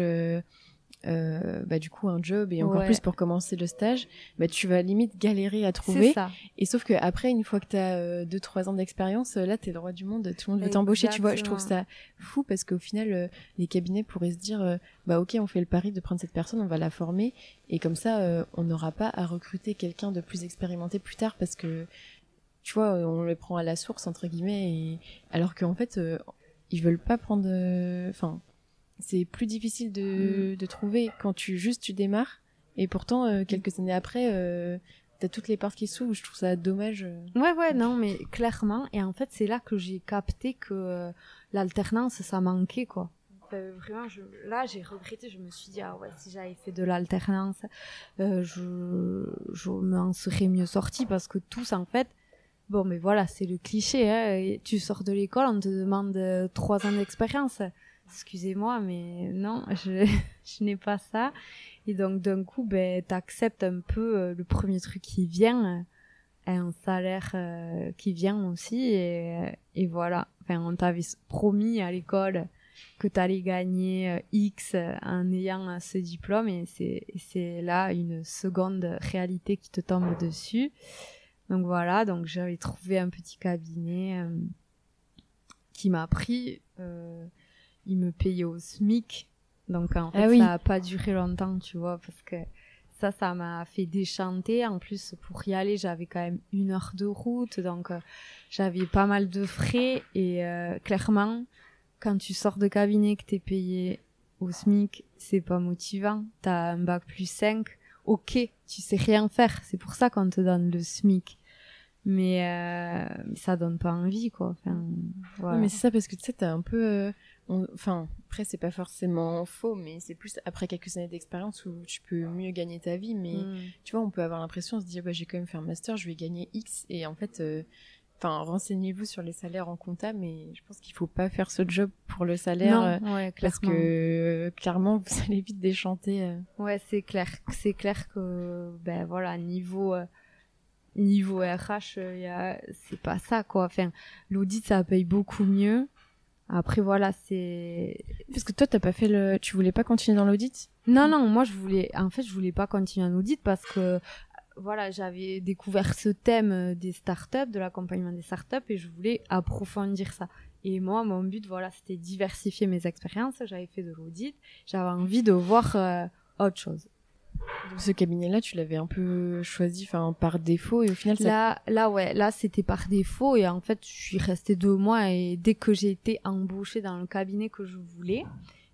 euh, bah, du coup un job et encore plus pour commencer le stage, bah, tu vas limite galérer à trouver. Ça. Et sauf que après, une fois que tu as 2-3 ans d'expérience, euh, là, tu es le roi du monde, tout le monde veut t'embaucher. Tu vois, je trouve ça fou parce qu'au final, euh, les cabinets pourraient se dire, bah ok, on fait le pari de prendre cette personne, on va la former et comme ça, on n'aura pas à recruter quelqu'un de plus expérimenté plus tard parce que tu vois, on le prend à la source entre guillemets, et... alors qu'en fait, ils veulent pas prendre, enfin c'est plus difficile de, mm. de, trouver quand tu juste tu démarres. Et pourtant euh, quelques années après euh, t'as toutes les portes qui s'ouvrent. Je trouve ça dommage euh.
ouais ouais non mais clairement. Et en fait c'est là que j'ai capté que euh, l'alternance ça manquait quoi. Vraiment je, là j'ai regretté. Je me suis dit ah ouais si j'avais fait de l'alternance je je m'en serais mieux sortie parce que tous en fait bon mais voilà c'est le cliché hein, tu sors de l'école on te demande trois ans d'expérience excusez-moi, mais non, je, je n'ai pas ça. Et donc, d'un coup, ben, t'acceptes un peu euh, le premier truc qui vient, et un salaire euh, qui vient aussi, et, et voilà. Enfin, on t'avait promis à l'école que t'allais gagner euh, X en ayant ce diplôme, et c'est, là une seconde réalité qui te tombe dessus. Donc voilà, donc j'avais trouvé un petit cabinet qui m'a pris il me payait au SMIC. Donc en fait, ah ça a pas duré longtemps, tu vois, parce que ça, ça m'a fait déchanter. En plus, pour y aller, j'avais quand même une heure de route, donc euh, j'avais pas mal de frais. Et euh, clairement, quand tu sors de cabinet, que t'es payé au SMIC, c'est pas motivant. T'as un bac plus 5, ok, tu sais rien faire. C'est pour ça qu'on te donne le SMIC. Mais, euh, ça donne pas envie, quoi. Enfin,
voilà. mais c'est ça, parce que tu sais, t'as un peu euh, enfin après c'est pas forcément faux mais c'est plus après quelques années d'expérience où tu peux mieux gagner ta vie mais mm. tu vois on peut avoir l'impression de se dire bah j'ai quand même fait un master je vais gagner X et en fait euh, enfin, renseignez-vous sur les salaires en compta, mais je pense qu'il faut pas faire ce job pour le salaire.
Non, ouais,
parce que clairement, vous allez vite déchanter.
Ouais, c'est clair. C'est clair que, ben voilà, niveau niveau RH, a, c'est pas ça quoi. Enfin, l'audit ça paye beaucoup mieux. Après voilà, c'est.
Parce que toi, t'as pas fait le, tu voulais pas continuer dans l'audit?
Non, non, moi je voulais, en fait, je voulais pas continuer en audit parce que voilà, j'avais découvert ce thème des startups, de l'accompagnement des startups, et je voulais approfondir ça. Et moi, mon but, voilà, c'était diversifier mes expériences. J'avais fait de l'audit, j'avais envie de voir euh, autre chose.
Donc ce cabinet-là, tu l'avais un peu choisi, enfin par défaut, et au final, ça...
là, là, ouais, là, c'était par défaut, et en fait, je suis restée deux mois, et dès que j'ai été embauchée dans le cabinet que je voulais,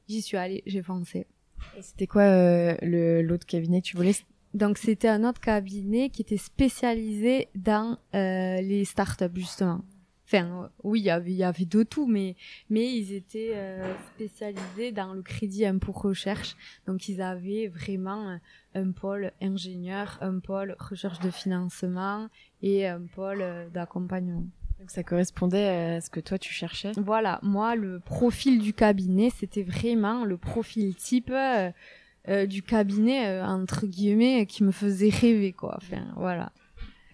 j'y suis allée, j'ai foncé.
Et c'était quoi euh, le l'autre cabinet que tu voulais?
Donc c'était un autre cabinet qui était spécialisé dans euh, les startups justement. Enfin, oui, il y avait, il y avait de tout, mais, mais ils étaient euh, spécialisés dans le crédit pour recherche. Donc, ils avaient vraiment un pôle ingénieur, un pôle recherche de financement et un pôle euh, d'accompagnement.
Donc, ça correspondait à ce que toi, tu cherchais
Voilà, moi, le profil du cabinet, c'était vraiment le profil type euh, du cabinet, entre guillemets, qui me faisait rêver, quoi. Enfin, voilà.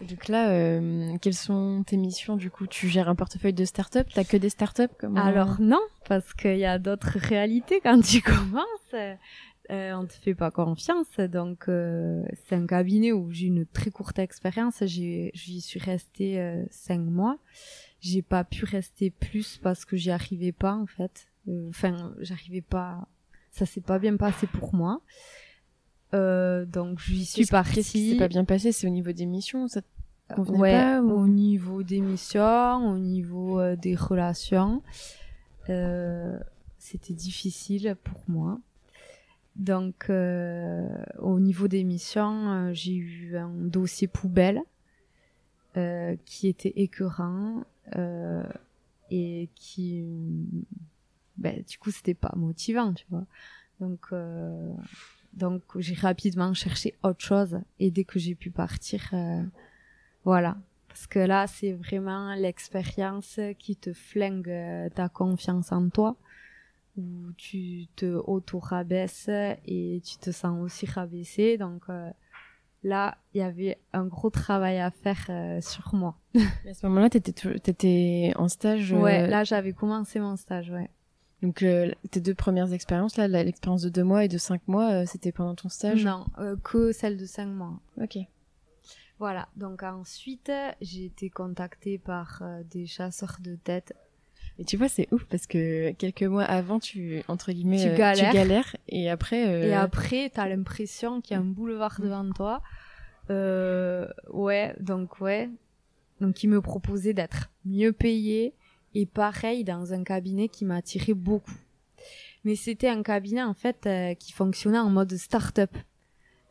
Donc là, euh, quelles sont tes missions du coup? Tu gères un portefeuille de start-up? T'as que des start-up
Alors non, parce qu'il y a d'autres réalités quand tu commences. Euh, on te fait pas confiance, donc euh, c'est un cabinet où j'ai une très courte expérience. J'y suis restée euh, cinq mois. J'ai pas pu rester plus parce que j'y arrivais pas en fait. Euh, enfin, j'arrivais pas. Ça s'est pas bien passé pour moi. Euh, donc j'y suis partie.
Qu'est-ce qui s'est pas bien passé? C'est au niveau des missions, ça
ouais, pas au niveau des missions, au niveau euh, des relations, euh, c'était difficile pour moi. Donc au niveau des missions, j'ai eu un dossier poubelle qui était écœurant et qui, ben, du coup, c'était pas motivant, tu vois. Donc donc j'ai rapidement cherché autre chose et dès que j'ai pu partir, euh, voilà. Parce que là, c'est vraiment l'expérience qui te flingue euh, ta confiance en toi, où tu te auto-rabaisses et tu te sens aussi rabaissé. Donc euh, là, il y avait un gros travail à faire sur moi.
à ce moment-là, t'étais, t'étais en stage
Ouais, là, j'avais commencé mon stage, ouais.
Donc euh, tes deux premières expériences là, l'expérience de deux mois et de cinq mois, euh, c'était pendant ton stage?
Non, euh, que celle de cinq mois.
Ok.
Voilà. Donc ensuite, j'ai été contactée par des chasseurs de tête.
Et tu vois, c'est ouf parce que quelques mois avant, tu entre guillemets, tu galères, et après.
Et après, t'as l'impression qu'il y a un boulevard devant toi. ouais, donc ouais, donc ils me proposaient d'être mieux payé et pareil dans un cabinet qui m'a attiré beaucoup. Mais c'était un cabinet en fait euh, qui fonctionnait en mode start-up.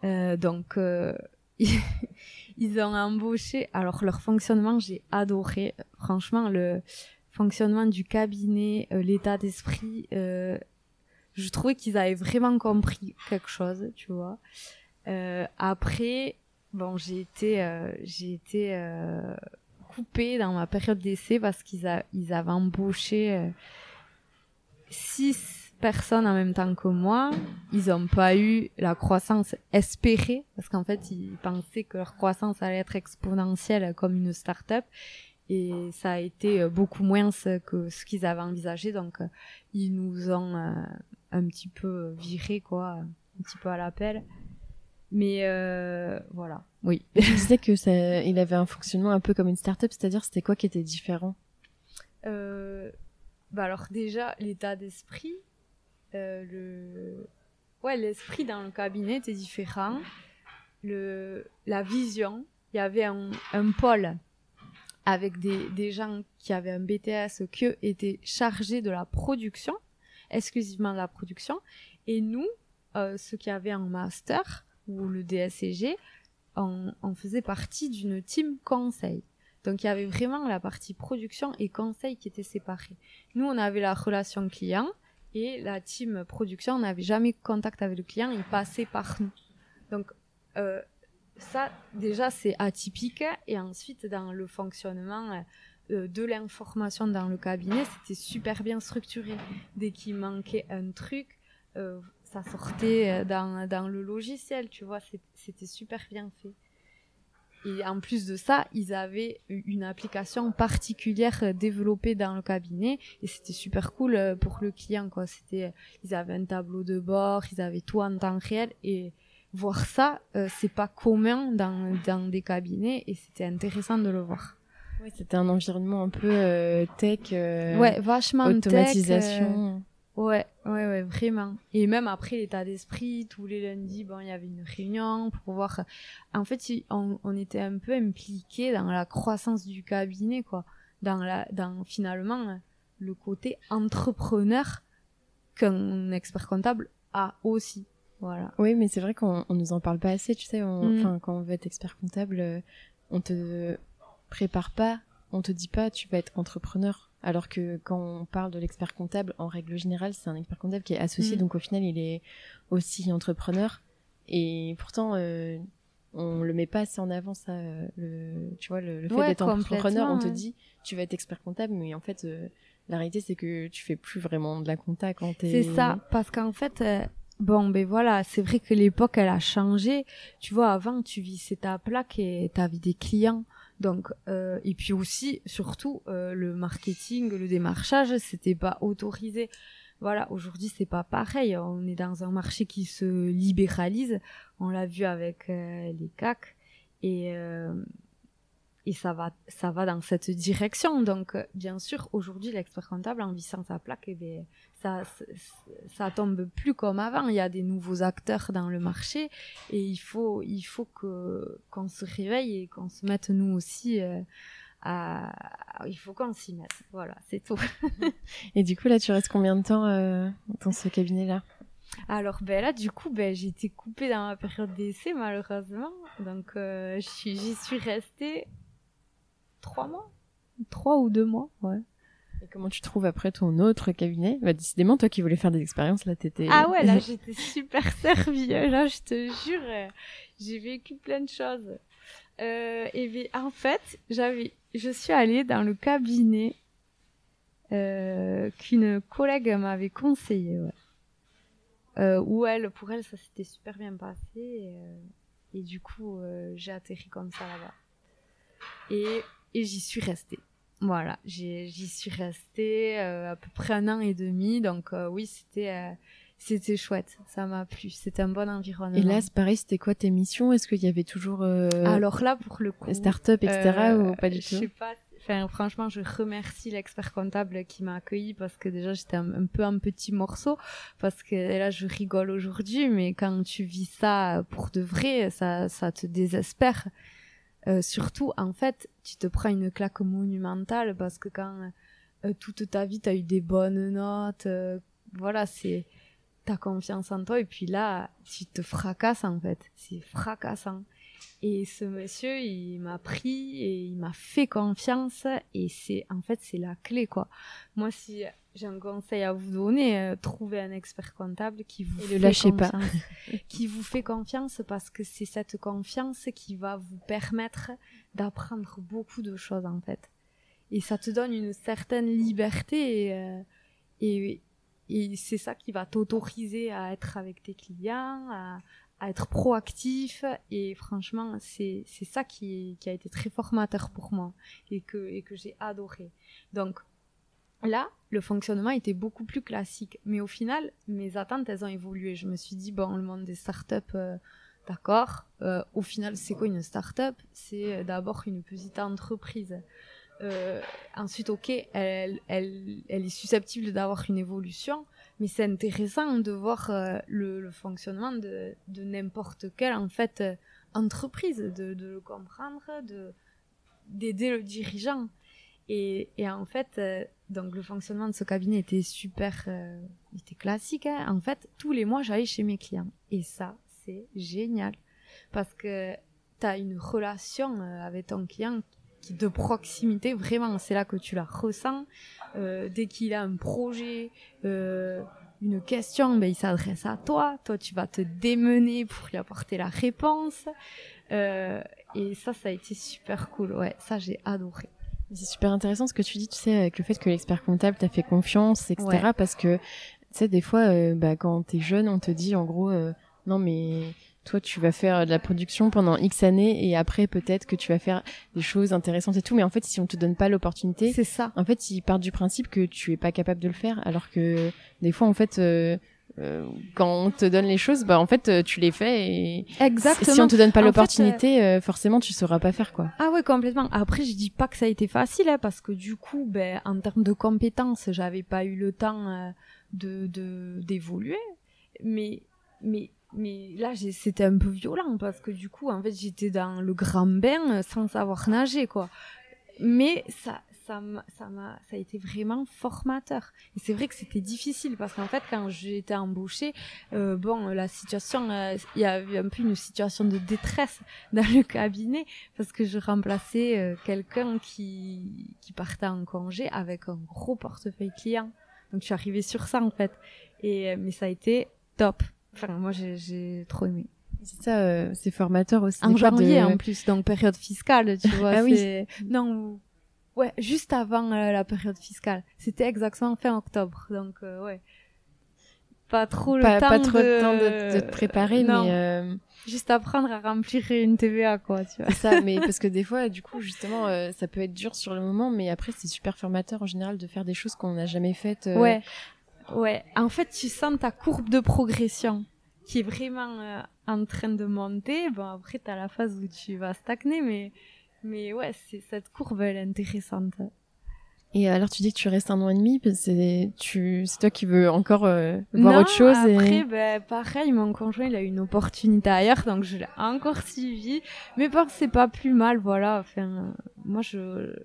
Euh, donc euh, ils ont embauché. Alors leur fonctionnement, j'ai adoré. Franchement, le fonctionnement du cabinet, euh, l'état d'esprit, je trouvais qu'ils avaient vraiment compris quelque chose, tu vois. après, bon, j'ai été, j'ai été coupé dans ma période d'essai parce qu'ils ils avaient embauché euh, six personnes en même temps que moi. Ils n'ont pas eu la croissance espérée parce qu'en fait, ils pensaient que leur croissance allait être exponentielle comme une start-up. Et ça a été euh, beaucoup moins que ce qu'ils avaient envisagé. Donc, euh, ils nous ont un petit peu viré, quoi, un petit peu à l'appel. Mais euh, voilà, oui.
tu disais que ça, il avait un fonctionnement un peu comme une start-up, c'est-à-dire c'était quoi qui était différent?
Euh, Bah alors déjà l'état d'esprit, euh, le, ouais l'esprit dans le cabinet était différent. Le, la vision, il y avait un, un pôle avec des, des gens qui avaient un BTS qui étaient chargés de la production, exclusivement de la production, et nous, euh, ceux qui avaient un master, le DSCG, on, on faisait partie d'une team conseil. Donc il y avait vraiment la partie production et conseil qui étaient séparés. Nous, on avait la relation client et la team production, on n'avait jamais contact avec le client, il passait par nous. Donc euh, ça, déjà, c'est atypique. Et ensuite, dans le fonctionnement, euh, de l'information dans le cabinet, c'était super bien structuré. Dès qu'il manquait un truc, euh, ça sortait dans, dans le logiciel, tu vois, c'était super bien fait. Et en plus de ça, ils avaient une application particulière développée dans le cabinet et c'était super cool pour le client quoi. C'était ils avaient un tableau de bord, ils avaient tout en temps réel et voir ça, euh, c'est pas commun dans, dans des cabinets et c'était intéressant de le voir.
Oui, c'était un environnement un peu euh, tech.
Euh, ouais, vachement automatisation. Ouais, ouais, ouais, vraiment. Et même après l'état d'esprit, tous les lundis, bon, il y avait une réunion pour voir. En fait, on, on était un peu impliqué dans la croissance du cabinet, quoi. Dans la, dans finalement le côté entrepreneur qu'un expert comptable a aussi. Voilà.
Oui, mais c'est vrai qu'on on nous en parle pas assez, tu sais. Mm. Quand on veut être expert comptable, euh, on te prépare pas, on te dit pas tu vas être entrepreneur. Alors que quand on parle de l'expert comptable, en règle générale, c'est un expert comptable qui est associé, mm. donc au final, il est aussi entrepreneur. Et pourtant, euh, on le met pas assez en avant ça. Euh, le, tu vois, le, fait d'être entrepreneur, on te dit tu vas être expert comptable, mais en fait, euh, la réalité c'est que tu fais plus vraiment de la compta quand t'es.
C'est ça, parce qu'en fait Bon, ben voilà, c'est vrai que l'époque, elle a changé. Tu vois, avant, tu vissais ta plaque et t'avais des clients. Donc, euh, et puis aussi, surtout, euh, le marketing, le démarchage, c'était pas autorisé. Voilà, aujourd'hui, c'est pas pareil. On est dans un marché qui se libéralise. On l'a vu avec euh, les CAC. Et, euh, et ça va, ça va dans cette direction. Donc, euh, bien sûr, aujourd'hui, l'expert comptable, en vissant sa plaque, eh bien, ça, ça tombe plus comme avant. Il y a des nouveaux acteurs dans le marché et il faut, il faut que qu'on se réveille et qu'on se mette nous aussi. Euh, à... Il faut qu'on s'y mette. Voilà, c'est tout.
et du coup, là, tu restes combien de temps euh, dans ce cabinet-là?
Alors ben là du coup ben j'ai été coupée dans ma période d'essai malheureusement donc euh, j'y suis restée trois mois trois ou deux mois ouais
et comment tu trouves après ton autre cabinet? Bah décidément, toi qui voulais faire des expériences, là t'étais...
Ah ouais, là j'étais super servie. Là je te jure, euh, j'ai vécu plein de choses. Euh, et en fait, j'avais, je suis allée dans le cabinet euh, qu'une collègue m'avait conseillé. Ouais. Euh, où elle, pour elle, ça s'était super bien passé. Et, euh, et du coup, euh, j'ai atterri comme ça là-bas. Et, et j'y suis restée. Voilà, j'y suis restée euh, à peu près un an et demi, donc euh, oui, c'était euh, c'était chouette, ça m'a plu, c'était un bon environnement.
Et là, c'est pareil, c'était quoi tes missions? Est-ce qu'il y avait toujours
alors là pour le coup
start-up etc ou pas du tout?
Je sais pas. Enfin, franchement, je remercie l'expert comptable qui m'a accueilli parce que déjà j'étais un, peu un petit morceau parce que là je rigole aujourd'hui, mais quand tu vis ça pour de vrai, ça ça te désespère. Euh, surtout, en fait, tu te prends une claque monumentale parce que quand euh, toute ta vie, tu as eu des bonnes notes, euh, voilà, c'est ta confiance en toi. Et puis là, tu te fracasses, en fait. C'est fracassant. Et ce monsieur, il m'a pris et il m'a fait confiance. Et c'est, en fait, c'est la clé, quoi. Moi, si j'ai un conseil à vous donner, euh, trouvez un expert comptable qui vous fait
lâchez confiance, pas.
qui vous fait confiance parce que c'est cette confiance qui va vous permettre d'apprendre beaucoup de choses en fait. Et ça te donne une certaine liberté et, euh, et, et c'est ça qui va t'autoriser à être avec tes clients, à, à être proactif et franchement c'est c'est ça qui qui a été très formateur pour moi et que et que j'ai adoré. Donc Là, le fonctionnement était beaucoup plus classique. Mais au final, mes attentes, elles ont évolué. Je me suis dit, bon, le monde des startups, euh, d'accord. Euh, au final, c'est quoi une startup? C'est euh, d'abord une petite entreprise. Ensuite, ok, elle, elle, elle est susceptible d'avoir une évolution, mais c'est intéressant de voir euh, le, fonctionnement de, n'importe quelle en fait entreprise, de, le comprendre, de d'aider le dirigeant. Et, en fait, donc le fonctionnement de ce cabinet était super, euh, était classique. Hein. En fait, tous les mois, j'allais chez mes clients. Et ça, c'est génial. Parce que tu as une relation euh, avec ton client qui de proximité, vraiment, c'est là que tu la ressens. Euh, dès qu'il a un projet, euh, une question, ben, il s'adresse à toi. Toi, tu vas te démener pour lui apporter la réponse. Euh, et ça, ça a été super cool. Ouais, ça, j'ai adoré.
C'est super intéressant ce que tu dis, tu sais, avec le fait que l'expert comptable t'a fait confiance, etc. Parce que, tu sais, des fois, euh, bah, quand t'es jeune, on te dit en gros, euh, non mais toi tu vas faire de la production pendant X années et après peut-être que tu vas faire des choses intéressantes et tout mais en fait si on te donne pas l'opportunité
c'est ça
en fait ils partent du principe que tu es pas capable de le faire alors que des fois en fait euh, euh, quand on te donne les choses, bah en fait euh, tu les fais et
exactement.
si on te donne pas l'opportunité, euh, forcément tu sauras pas faire quoi.
Ah ouais complètement. Après je dis pas que ça a été facile hein, parce que du coup ben en termes de compétences j'avais pas eu le temps de d'évoluer, mais mais mais là c'était un peu violent parce que du coup en fait j'étais dans le grand bain sans savoir nager quoi. Mais ça ça ça m'a, ça a été vraiment formateur. Et c'est vrai que c'était difficile parce qu'en fait, quand été embauchée, euh, bon, la situation, euh, il y avait un peu une situation de détresse dans le cabinet parce que je remplaçais euh, quelqu'un qui, qui partait en congé avec un gros portefeuille client. Donc, je suis arrivée sur ça, en fait. Et, mais ça a été top. Enfin, moi, j'ai, j'ai trop aimé.
C'est ça, c'est formateur aussi.
En janvier, en plus, donc période fiscale, tu vois. ah oui. Non, Ouais, juste avant euh, la période fiscale. C'était exactement fin octobre, donc euh, ouais. Pas trop le temps
pas trop
de...
le temps de, te préparer, mais euh...
juste apprendre à remplir une TVA, quoi, tu vois.
C'est ça, mais parce que des fois, du coup, justement, euh, ça peut être dur sur le moment, mais après, c'est super formateur en général de faire des choses qu'on n'a jamais faites.
Ouais, ouais. En fait, tu sens ta courbe de progression qui est vraiment en train de monter. Bon, après, t'as la phase où tu vas stagner, mais mais ouais, c'est cette courbe, elle est intéressante.
Et alors, tu dis que tu restes un an et demi, c'est tu, c'est toi qui veux encore euh, voir autre chose.
Après,
et...
ben, pareil, mon conjoint, il a une opportunité ailleurs, donc je l'ai encore suivi. Mais bon, c'est pas plus mal, voilà. Enfin, moi, je,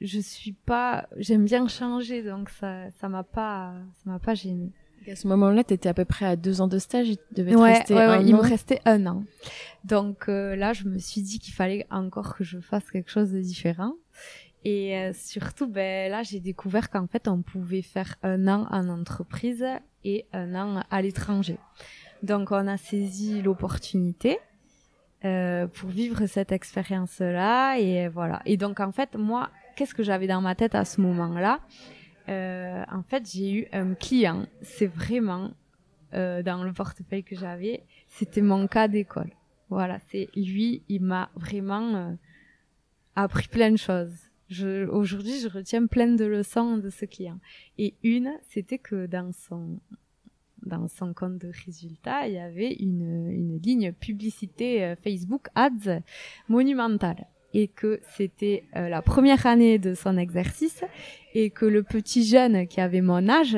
je suis pas, j'aime bien changer, donc ça, ça m'a pas, ça m'a pas gêné.
À ce moment-là, tu étais à peu près à deux ans de stage, il devait
ouais,
rester
ouais,
un
il
an.
me restait un an. Donc euh, là, je me suis dit qu'il fallait encore que je fasse quelque chose de différent. Et euh, surtout, ben là, j'ai découvert qu'en fait, on pouvait faire un an en entreprise et un an à l'étranger. Donc, on a saisi l'opportunité euh, pour vivre cette expérience-là. Et voilà. Et donc, en fait, moi, qu'est-ce que j'avais dans ma tête à ce moment-là? Euh, en fait, j'ai eu un client. C'est vraiment euh, dans le portefeuille que j'avais, c'était mon cas d'école. Voilà, c'est lui, il m'a vraiment euh, appris plein de choses. Aujourd'hui, je retiens plein de leçons de ce client. Et une, c'était que dans son dans son compte de résultats, il y avait une, une ligne publicité Facebook Ads monumentale et que c'était euh, la première année de son exercice et que le petit jeune qui avait mon âge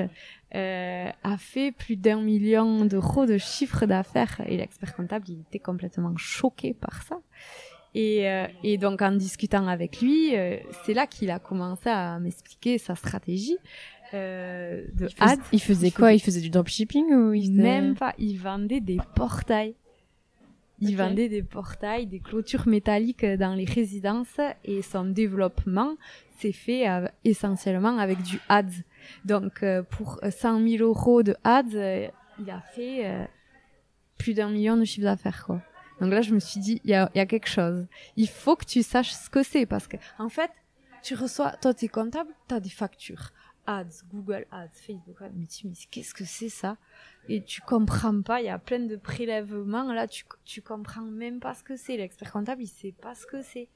euh, a fait plus d'un million d'euros de chiffre d'affaires. Et l'expert comptable il était complètement choqué par ça. Et, euh, et donc en discutant avec lui euh, c'est là qu'il a commencé à m'expliquer sa stratégie euh, de
il il faisait quoi? Il faisait du dropshipping ou il faisait...
Même pas, il vendait des portails. Il
Ok.
vendait des portails, des clôtures métalliques dans les résidences et son développement s'est fait euh, essentiellement avec du ads. Donc euh, pour 100 000 euros de ads, euh, il a fait euh, plus d'un million de chiffre d'affaires quoi. Donc là je me suis dit il y a, il y a quelque chose. Il faut que tu saches ce que c'est parce que en fait tu reçois, toi t'es comptable, t'as des factures. Ads, Google Ads, Facebook Ads, mais tu mais qu'est-ce que c'est ça? Et tu comprends pas, il y a plein de prélèvements, là tu, tu comprends même pas ce que c'est, l'expert comptable il sait pas ce que c'est.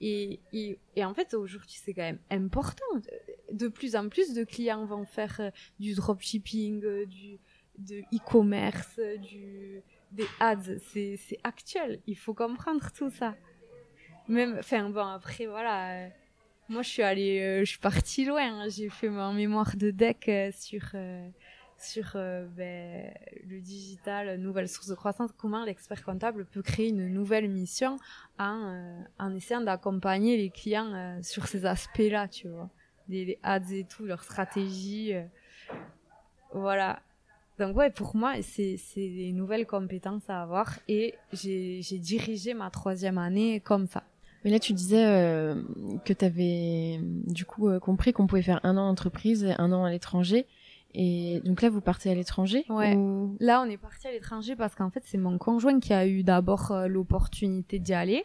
Et, et, en fait aujourd'hui c'est quand même important, de plus en plus de clients vont faire euh, du dropshipping, euh, du de e-commerce, euh, du des ads, c'est actuel, il faut comprendre tout ça. Même, enfin bon après voilà, moi je suis allée, euh, je suis partie loin, hein. j'ai fait mon mémoire de deck euh, sur euh, sur euh, ben, le digital, nouvelle source de croissance, comment l'expert comptable peut créer une nouvelle mission en, euh, en essayant d'accompagner les clients euh, sur ces aspects-là, tu vois. Les, les ads et tout, leur stratégie. euh, voilà. Donc ouais, pour moi, c'est c'est des nouvelles compétences à avoir et j'ai j'ai dirigé ma troisième année comme ça.
Mais là, tu disais euh, que tu avais du coup euh, compris qu'on pouvait faire un an en entreprise et un an à l'étranger. Et donc là, vous partez à l'étranger
Ouais.
ou-
Là, on est parti à l'étranger parce qu'en fait, c'est mon conjoint qui a eu d'abord euh, l'opportunité d'y aller.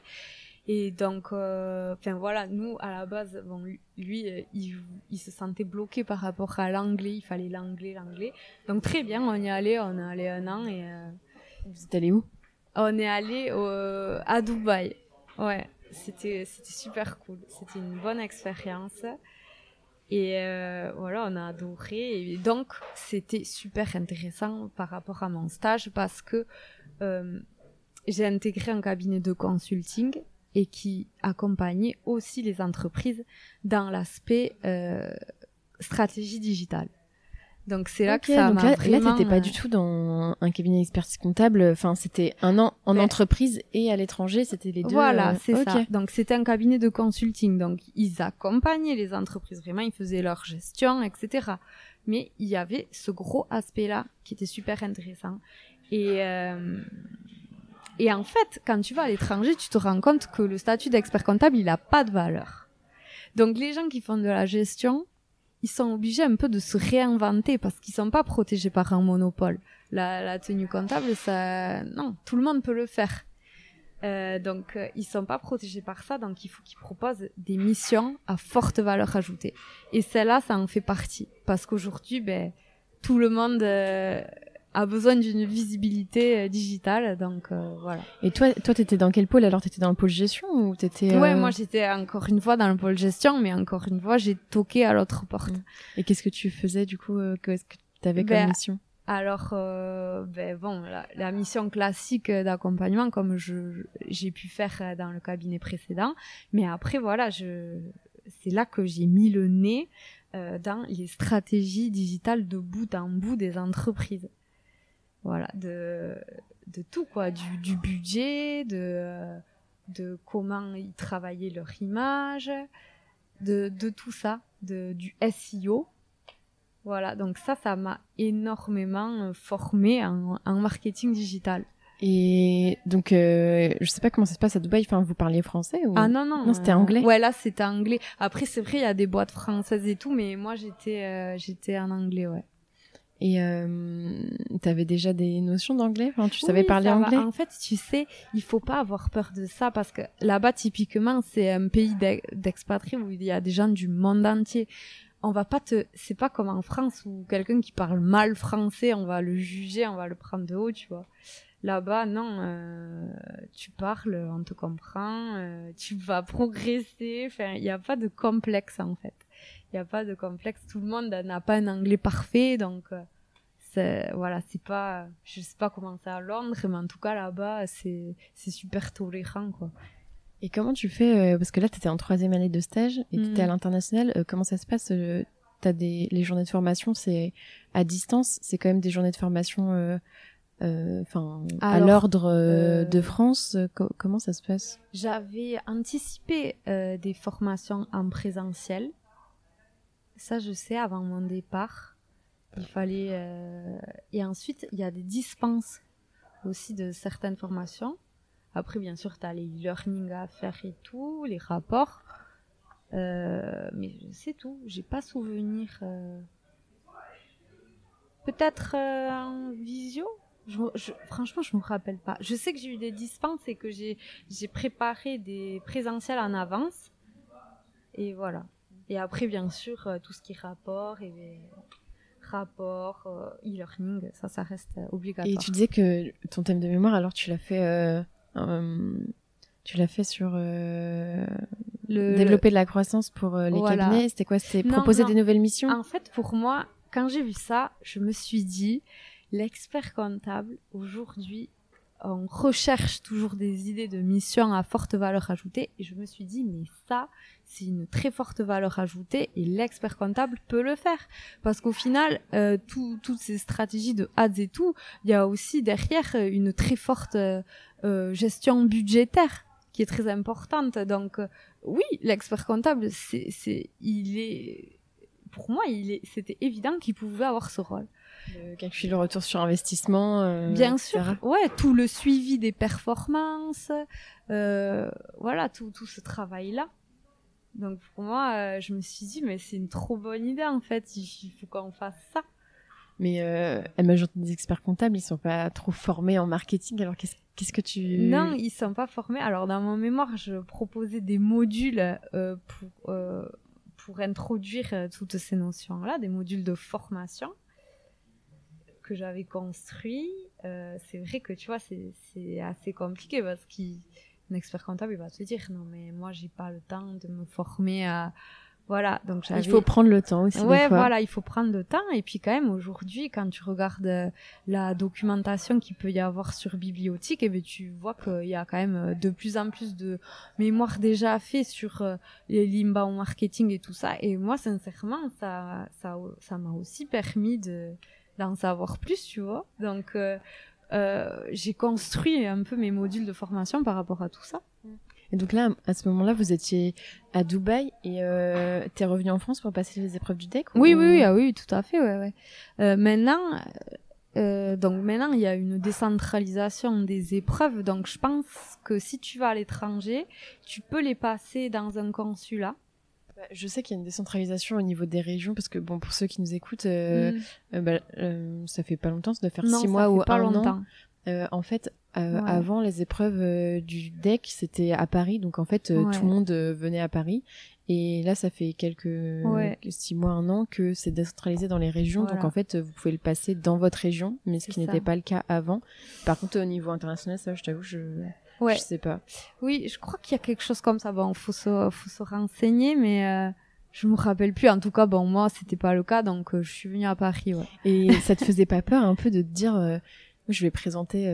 Et donc, enfin voilà, nous à la base, bon, lui, il, il, se sentait bloqué par rapport à l'anglais. Il fallait l'anglais, l'anglais. Donc très bien, on y est allé, on est allé un an et.
Vous êtes allé où?
On est allé à Dubaï. Ouais, c'était super cool. C'était une bonne expérience. Et voilà, on a adoré. Et donc, c'était super intéressant par rapport à mon stage parce que j'ai intégré un cabinet de consulting et qui accompagnait aussi les entreprises dans l'aspect euh, stratégie digitale. Donc c'est là que ça m'a vraiment...
Là, t'étais pas du tout dans un cabinet d'expertise comptable. Enfin, c'était un an en entreprise et à l'étranger. C'était les deux.
Voilà, euh, c'est ça. Donc c'était un cabinet de consulting. Donc ils accompagnaient les entreprises vraiment. Ils faisaient leur gestion, etc. Mais il y avait ce gros aspect-là qui était super intéressant. Et euh, et en fait, quand tu vas à l'étranger, tu te rends compte que le statut d'expert comptable, il n'a pas de valeur. Donc les gens qui font de la gestion, ils sont obligés un peu de se réinventer parce qu'ils sont pas protégés par un monopole. La, la tenue comptable, ça, non, tout le monde peut le faire. Euh, donc euh, ils sont pas protégés par ça, donc il faut qu'ils proposent des missions à forte valeur ajoutée. Et celle-là, ça en fait partie parce qu'aujourd'hui, ben tout le monde euh, a besoin d'une visibilité euh, digitale, donc euh, voilà.
Et toi, toi, t'étais dans quel pôle Alors, t'étais dans le pôle gestion ou t'étais
Ouais, euh, moi j'étais encore une fois dans le pôle gestion, mais encore une fois, j'ai toqué à l'autre porte. Mmh.
Et qu'est-ce que tu faisais du coup Qu'est-ce que t'avais comme ben, mission?
alors, ben bon, la, mission classique d'accompagnement, comme je j'ai pu faire dans le cabinet précédent, mais après voilà, je c'est là que j'ai mis le nez dans les stratégies digitales de bout en bout des entreprises voilà de de tout quoi. Du, du budget de de comment ils travaillaient leur image de, de tout ça de du SEO voilà donc ça ça m'a énormément euh, formé en, en, marketing digital.
Et donc euh, je sais pas comment ça se passe à Dubaï. Enfin vous parliez français ou
ah non non
non c'était anglais.
Ouais là c'était anglais. Après c'est vrai il y a des boîtes françaises et tout mais moi j'étais euh, j'étais en anglais ouais
et euh, tu avais déjà des notions d'anglais? Enfin, Tu savais parler anglais?
En fait, tu sais, il faut pas avoir peur de ça parce que là-bas, typiquement, c'est un pays d'expatriés où il y a des gens du monde entier. On va pas te, c'est pas comme en France où quelqu'un qui parle mal français, on va le juger, on va le prendre de haut, tu vois. Là-bas, non, euh, tu parles, on te comprend, euh, tu vas progresser. Enfin, il n'y a pas de complexe en fait il n'y a pas de complexe. Tout le monde n'a pas un anglais parfait, donc euh, c'est voilà, c'est pas, je sais pas comment c'est à Londres, mais en tout cas là-bas, c'est c'est super tolérant quoi.
Et comment tu fais euh, parce que là tu étais en troisième année de stage et tu étais à mm. l'international, euh, comment ça se passe T'as des les journées de formation, c'est à distance, c'est quand même des journées de formation. Enfin, à l'ordre de France, comment ça se passe?
J'avais anticipé des formations en présentiel, ça, je sais, avant mon départ, il fallait. Euh... Et ensuite, il y a des dispenses aussi de certaines formations. Après, bien sûr, tu as les e-learning à faire et tout, les rapports. Euh... Mais c'est tout. J'ai pas souvenir. Euh... Peut-être euh, en visio je, je, franchement, je me rappelle pas. Je sais que j'ai eu des dispenses et que j'ai préparé des présentiels en avance. Et voilà. Et après, bien sûr, euh, tout ce qui est rapport et rapport, euh, e-learning, ça, ça reste euh, obligatoire.
Et tu disais que ton thème de mémoire, alors tu l'as fait, tu l'as fait sur le développer de la croissance pour les cabinets. C'était quoi? C'était proposer des nouvelles missions?
En fait, pour moi, quand j'ai vu ça, je me suis dit, l'expert comptable aujourd'hui on recherche toujours des idées de missions à forte valeur ajoutée. Et je me suis dit mais ça c'est une très forte valeur ajoutée et l'expert comptable peut le faire. Parce qu'au final euh, toutes ces stratégies de ads et tout il y a aussi derrière euh, une très forte euh, euh, gestion budgétaire qui est très importante. Donc oui l'expert comptable c'est c'est il est pour moi il est c'était évident qu'il pouvait avoir ce rôle
le calcul de retour sur investissement. Euh,
Bien sûr, ouais, tout le suivi des performances, euh, voilà, tout, tout ce travail-là. Donc pour moi, euh, je me suis dit, mais c'est une trop bonne idée en fait, il, faut qu'on fasse ça.
Mais euh, la majorité des experts comptables, ils sont pas trop formés en marketing. Alors qu'est-ce qu'est-ce que tu
Non, ils sont pas formés. Alors dans mon mémoire, je proposais des modules euh, pour euh, pour introduire euh, toutes ces notions-là, des modules de formation que j'avais construits. Euh, c'est vrai que tu vois, c'est assez compliqué parce qu'un expert comptable, il va te dire non mais moi j'ai pas le temps de me former à voilà, donc
il faut prendre le temps aussi.
Ouais, voilà, il faut prendre le temps. Et puis quand même aujourd'hui, quand tu regardes la documentation qu'il peut y avoir sur bibliothèque, et eh ben tu vois qu'il y a quand même euh, de plus en plus de mémoires déjà fait sur euh, les l'inbound marketing et tout ça. Et moi, sincèrement, ça, ça, ça m'a aussi permis de d'en savoir plus, tu vois. Donc euh, j'ai construit un peu mes modules de formation par rapport à tout ça.
Et donc là, à ce moment-là, vous étiez à Dubaï et euh, t'es revenu en France pour passer les épreuves du DEC
oui, oui, oui, ah oui, tout à fait, ouais, ouais. Euh, maintenant, euh, donc maintenant, il y a une décentralisation des épreuves. Donc je pense que si tu vas à l'étranger, tu peux les passer dans un consulat.
Bah, je sais qu'il y a une décentralisation au niveau des régions parce que bon, pour ceux qui nous écoutent, euh, mm. euh, bah, euh, ça fait pas longtemps, ça doit faire six mois ou pas un longtemps. an. en fait, euh, avant les épreuves euh, du DEC, c'était à Paris, donc en fait euh, tout le monde venait à Paris. Et là, ça fait quelques six mois, un an que c'est décentralisé dans les régions, donc en fait vous pouvez le passer dans votre région, mais ce qui n'était pas le cas avant. Par contre, au niveau international, ça, je t'avoue, je je sais pas.
Oui, je crois qu'il y a quelque chose comme ça. Bon, faut se faut se renseigner, mais je me rappelle plus. En tout cas, bon, moi, c'était pas le cas, donc je suis venue à Paris. Ouais.
Et ça te faisait pas peur un peu de te dire, je vais présenter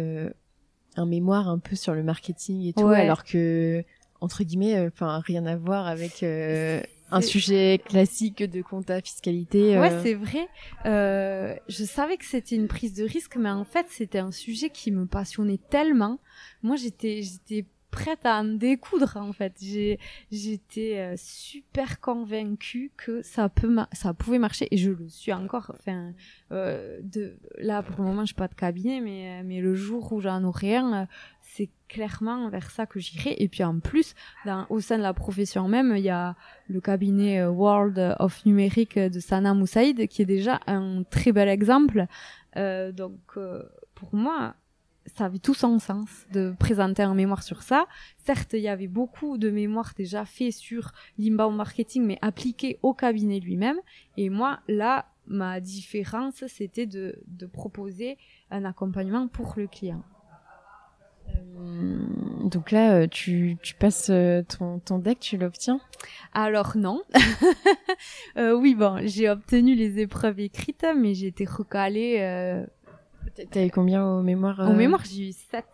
un mémoire un peu sur le marketing et tout, alors que entre guillemets, euh, enfin rien à voir avec euh, un sujet classique de compta fiscalité.
Euh. Ouais, c'est vrai. Euh, je savais que c'était une prise de risque, mais en fait, c'était un sujet qui me passionnait tellement. Moi, j'étais, j'étais prête à en découdre en fait. J'ai, j'étais euh, super convaincue que ça peut, ça pouvait marcher et je le suis encore. Enfin, euh, de là pour le moment, j'ai pas de cabinet, mais mais le jour où j'en aurai un, euh, c'est clairement vers ça que j'irai. Et puis en plus, au sein de la profession même, il y a le cabinet euh, World of Numérique de Sana Moussaïd qui est déjà un très bel exemple. Euh, donc pour moi, ça avait tout son sens de présenter un mémoire sur ça. Certes, il y avait beaucoup de mémoires déjà faits sur l'inbound marketing, mais appliqués au cabinet lui-même. Et moi, là, ma différence, c'était de proposer un accompagnement pour le client.
Euh, donc là, euh, tu, tu passes euh, ton, ton deck, tu l'obtiens
Alors non. euh, oui, bon, j'ai obtenu les épreuves écrites, mais j'ai été recalée
T'as eu combien au mémoire
Au euh mémoire, j'ai eu 7.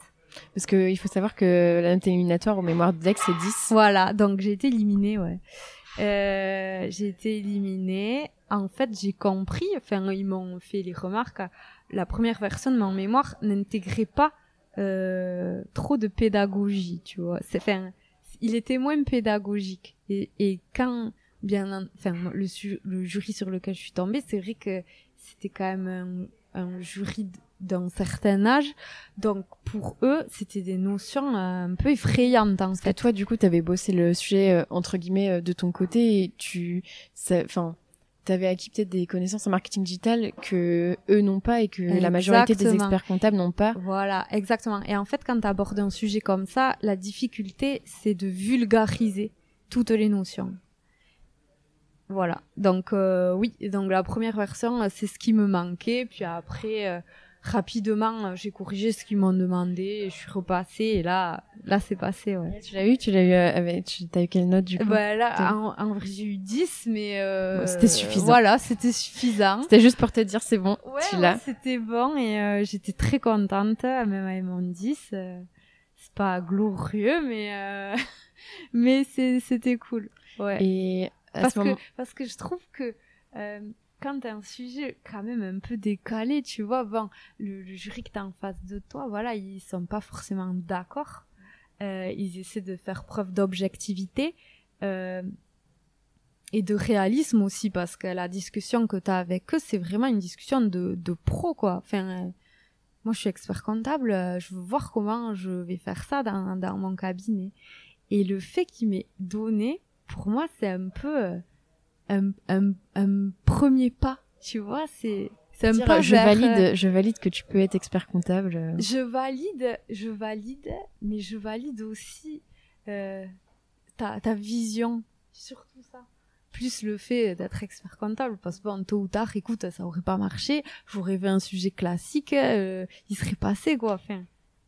Parce que il faut savoir que la note éliminatoire au mémoire de Dex, c'est 10.
Voilà, donc j'ai été éliminée, ouais. Euh, j'ai été éliminée. En fait, j'ai compris, enfin, ils m'ont fait les remarques. La première version de mon mémoire n'intégrait pas euh, trop de pédagogie, tu vois. C'est, enfin, il était moins pédagogique. Et, et quand, bien, enfin, le, le jury sur lequel je suis tombée, c'est vrai que c'était quand même un, un jury d'un certain âge. Donc pour eux, c'était des notions euh, un peu effrayantes en fait. Et
toi, du coup, tu avais bossé le sujet euh, entre guillemets euh, de ton côté et tu, enfin, t'avais acquis peut-être des connaissances en marketing digital que eux n'ont pas et que la majorité des experts comptables n'ont pas.
Voilà, exactement. Et en fait, quand tu abordes un sujet comme ça, la difficulté, c'est de vulgariser toutes les notions. Voilà. Donc oui, donc la première version, c'est ce qui me manquait. Puis après, rapidement, euh, j'ai corrigé ce qu'ils m'ont demandé, et je suis repassée et là, là c'est passé. Ouais.
Tu l'as eu, tu l'as eu euh, avec, tu as eu quelle note du coup?
Bah là, en, vrai j'ai eu 10, mais euh,
c'était suffisant.
Voilà, c'était suffisant.
C'était juste pour te dire c'est bon,
ouais,
tu l'as.
c'était bon et euh, j'étais très contente, même avec mon 10. c'est pas glorieux, mais mais c'était cool. Ouais.
Et
parce que parce que je trouve que quand un sujet quand même un peu décalé, tu vois, bon, le, jury que t'as en face de toi, voilà, ils sont pas forcément d'accord. Euh, ils essaient de faire preuve d'objectivité euh, et de réalisme aussi, parce que la discussion que t'as avec eux, c'est vraiment une discussion de, pro, quoi. Enfin, euh, moi, je suis expert comptable, je veux voir comment je vais faire ça dans, dans mon cabinet. Et le fait qu'il m'ait donné, pour moi, c'est un peu un, un, un premier pas, tu vois, c'est un
Dire,
pas
je
vers,
valide,
euh,
je valide que tu peux être expert comptable. euh.
Je valide, je valide, mais je valide aussi euh, ta, ta vision, surtout ça. Plus le fait d'être expert comptable, parce que bon, tôt ou tard, écoute, ça aurait pas marché, j'aurais fait un sujet classique, euh, il serait passé, quoi. Enfin,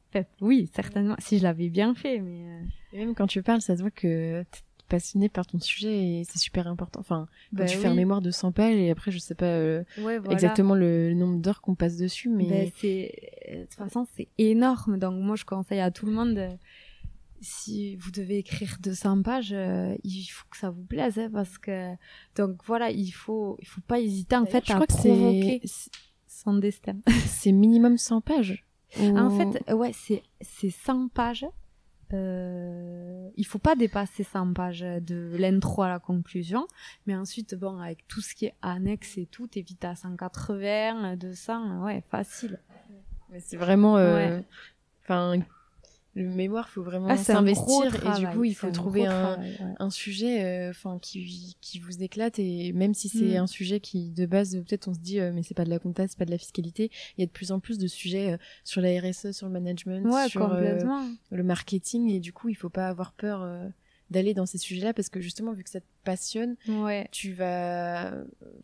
enfin, oui, certainement, si je l'avais bien fait, mais... euh,
Et même quand tu parles, ça se voit que t'es passionné par ton sujet et c'est super important. Enfin,
ben
tu fais un mémoire de 100 pages et après, je sais pas euh,
Ouais, voilà.
exactement le nombre d'heures qu'on passe dessus, mais
Ben, c'est de toute façon c'est énorme donc moi je conseille à tout le monde euh, si vous devez écrire 200 pages euh, il faut que ça vous plaise hein, parce que donc voilà il faut il faut pas hésiter en fait
je
à
crois que
provoquer
c'est
son destin
c'est minimum 100 pages.
en fait ouais c'est c'est 100 pages euh, il faut pas dépasser 100 pages de l'intro à la conclusion mais ensuite bon avec tout ce qui est annexe et tout t'es vite à 180 200 ouais facile.
Mais c'est vraiment, euh, enfin, le mémoire, faut vraiment
Ah,
s'investir et du coup, il faut trouver un,
travail, ouais.
un sujet, euh, enfin, qui, qui vous éclate et même si c'est
Mm.
un sujet qui, de base, peut-être on se dit, euh, mais c'est pas de la compta, c'est pas de la fiscalité. Il y a de plus en plus de sujets euh, sur la RSE, sur le management,
Ouais,
sur euh, le marketing et du coup, il faut pas avoir peur d'aller dans ces sujets-là parce que justement, vu que ça te passionne,
Ouais.
tu vas,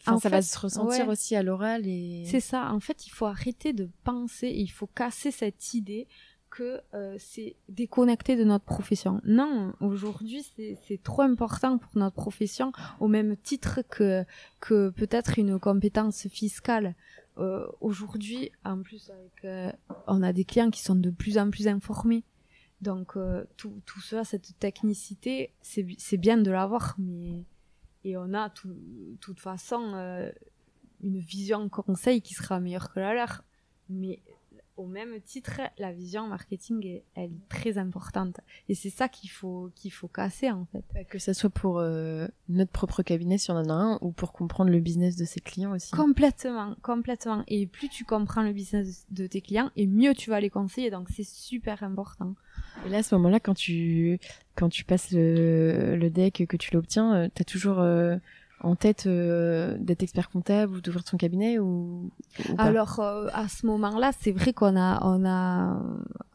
enfin,
En
ça va se ressentir aussi à l'oral et
C'est ça. En fait, il faut arrêter de penser et il faut casser cette idée que euh, c'est déconnecté de notre profession. Non, aujourd'hui, c'est trop important pour notre profession, au même titre que, que peut-être une compétence fiscale. Euh, aujourd'hui, en plus, euh, on a des clients qui sont de plus en plus informés. Donc, tout, tout ça, cette technicité, c'est bi- c'est bien de l'avoir, mais et on a de toute façon une vision conseil qui sera meilleure que la leur. Mais au même titre, la vision marketing, est, elle est très importante. Et c'est ça qu'il faut, qu'il faut casser, en fait.
Que ça soit pour euh, notre propre cabinet si on en a un ou pour comprendre le business de ses clients aussi.
Complètement, complètement. Et plus tu comprends le business de tes clients, et mieux tu vas les conseiller. Donc c'est super important.
Et là, à ce moment-là, quand tu quand tu passes le, le deck que tu l'obtiens, euh, t'as toujours euh, en tête euh, d'être expert comptable ou d'ouvrir ton cabinet ou,
Alors euh, à ce moment-là, c'est vrai qu'on a on a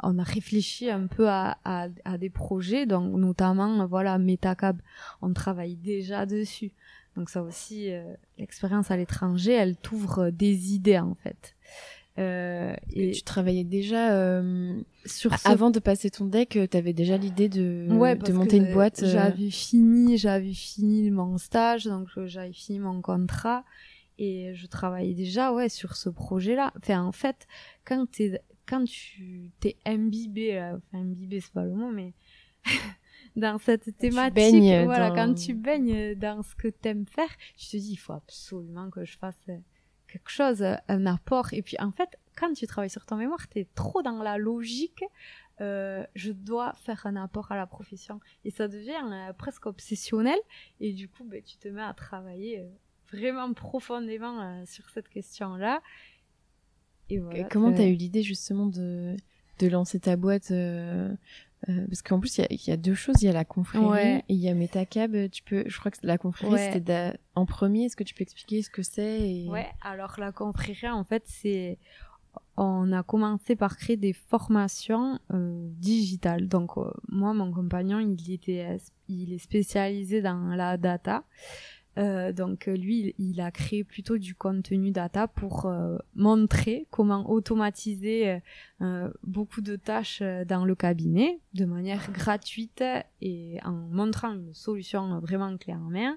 on a réfléchi un peu à, à, à des projets, donc notamment voilà Metacab, on travaille déjà dessus. Donc ça aussi, euh, l'expérience à l'étranger, elle t'ouvre des idées en fait. Euh,
Et tu travaillais déjà euh,
sur ce
avant de passer ton deck, tu avais déjà l'idée de,
Ouais,
de monter une boîte. euh,
J'avais fini, j'avais fini mon stage, donc euh, j'avais fini mon contrat et je travaillais déjà ouais sur ce projet-là. Enfin en fait, quand t'es quand tu t'es imbibé, là, enfin imbibé c'est pas le mot, mais dans cette thématique, voilà,
dans-
quand tu baignes dans ce que t'aimes faire, tu te dis il faut absolument que je fasse euh, quelque chose, un apport. Et puis en fait, quand tu travailles sur ton mémoire, t'es trop dans la logique. euh, je dois faire un apport à la profession et ça devient euh, presque obsessionnel et du coup ben, tu te mets à travailler euh, vraiment profondément sur cette question là et voilà,
Comment
tu-
t'as eu l'idée justement de, de lancer ta boîte euh, Parce qu'en plus, il y a, il y a deux choses. Il y a la confrérie
Ouais.
et il y a Metacab. Tu peux, je crois que la confrérie,
Ouais.
c'était en premier. Est-ce que tu peux expliquer ce que c'est et...
Ouais, alors la confrérie, en fait, c'est. On a commencé par créer des formations euh, digitales. Donc, euh, moi, mon compagnon, il, était, il est spécialisé dans la data. Euh, donc, euh, lui, il, a créé plutôt du contenu data pour euh, montrer comment automatiser euh, euh, beaucoup de tâches dans le cabinet de manière gratuite et en montrant une solution vraiment clé en main.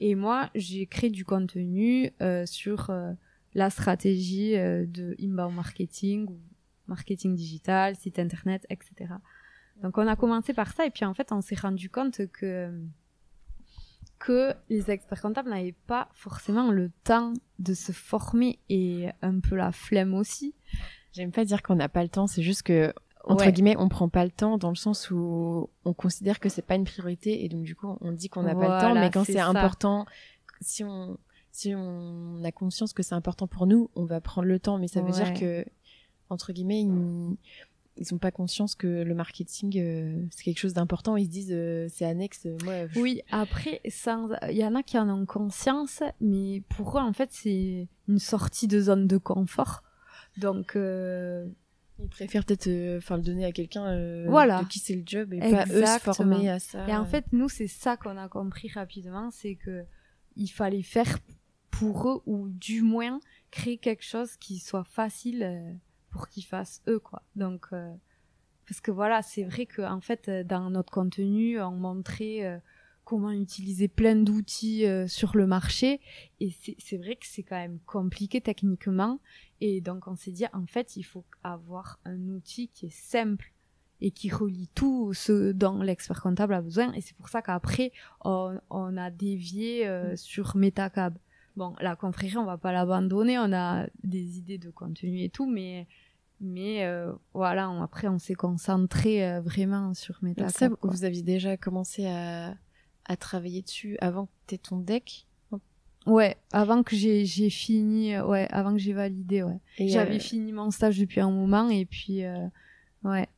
Et moi, j'ai créé du contenu sur la stratégie de inbound marketing ou marketing digital, site internet, etc. Donc on a commencé par ça et puis en fait on s'est rendu compte que que les experts comptables n'avaient pas forcément le temps de se former et un peu la flemme aussi.
J'aime pas dire qu'on n'a pas le temps. C'est juste que entre
Ouais.
guillemets, on prend pas le temps dans le sens où on considère que c'est pas une priorité et donc du coup, on dit qu'on n'a pas le temps. Mais quand
c'est
important, si on si on a conscience que c'est important pour nous, on va prendre le temps. Mais ça veut dire que entre guillemets, il, ils ont pas conscience que le marketing euh, c'est quelque chose d'important. Ils se disent euh, c'est annexe. Moi,
Oui, après, il y en a qui en ont conscience, mais pour eux, en fait, c'est une sortie de zone de confort. Donc,
ils préfèrent peut-être enfin le donner à quelqu'un voilà. de qui c'est le job et pas eux se former à ça.
Et en fait, nous, c'est ça qu'on a compris rapidement, c'est que il fallait faire pour eux ou du moins créer quelque chose qui soit facile pour qu'ils fassent eux quoi. Donc euh, parce que voilà c'est vrai que en fait euh, dans notre contenu on montrait euh, comment utiliser plein d'outils sur le marché. Et c'est vrai que c'est quand même compliqué techniquement. Et donc on s'est dit en fait il faut avoir un outil qui est simple et qui relie tout ce dont l'expert comptable a besoin. Et c'est pour ça qu'après on, on, a dévié mm. sur Metacab bon, la confrérie, on va pas l'abandonner, on a des idées de contenu et tout, mais mais euh, voilà, après on s'est concentré euh, vraiment sur Metacab. Ça,
vous aviez déjà commencé à, à travailler dessus avant que tu aies ton deck?
Ouais, avant que j'ai fini, euh, ouais, avant que j'ai validé, ouais. J'avais fini mon stage depuis un moment et puis ouais.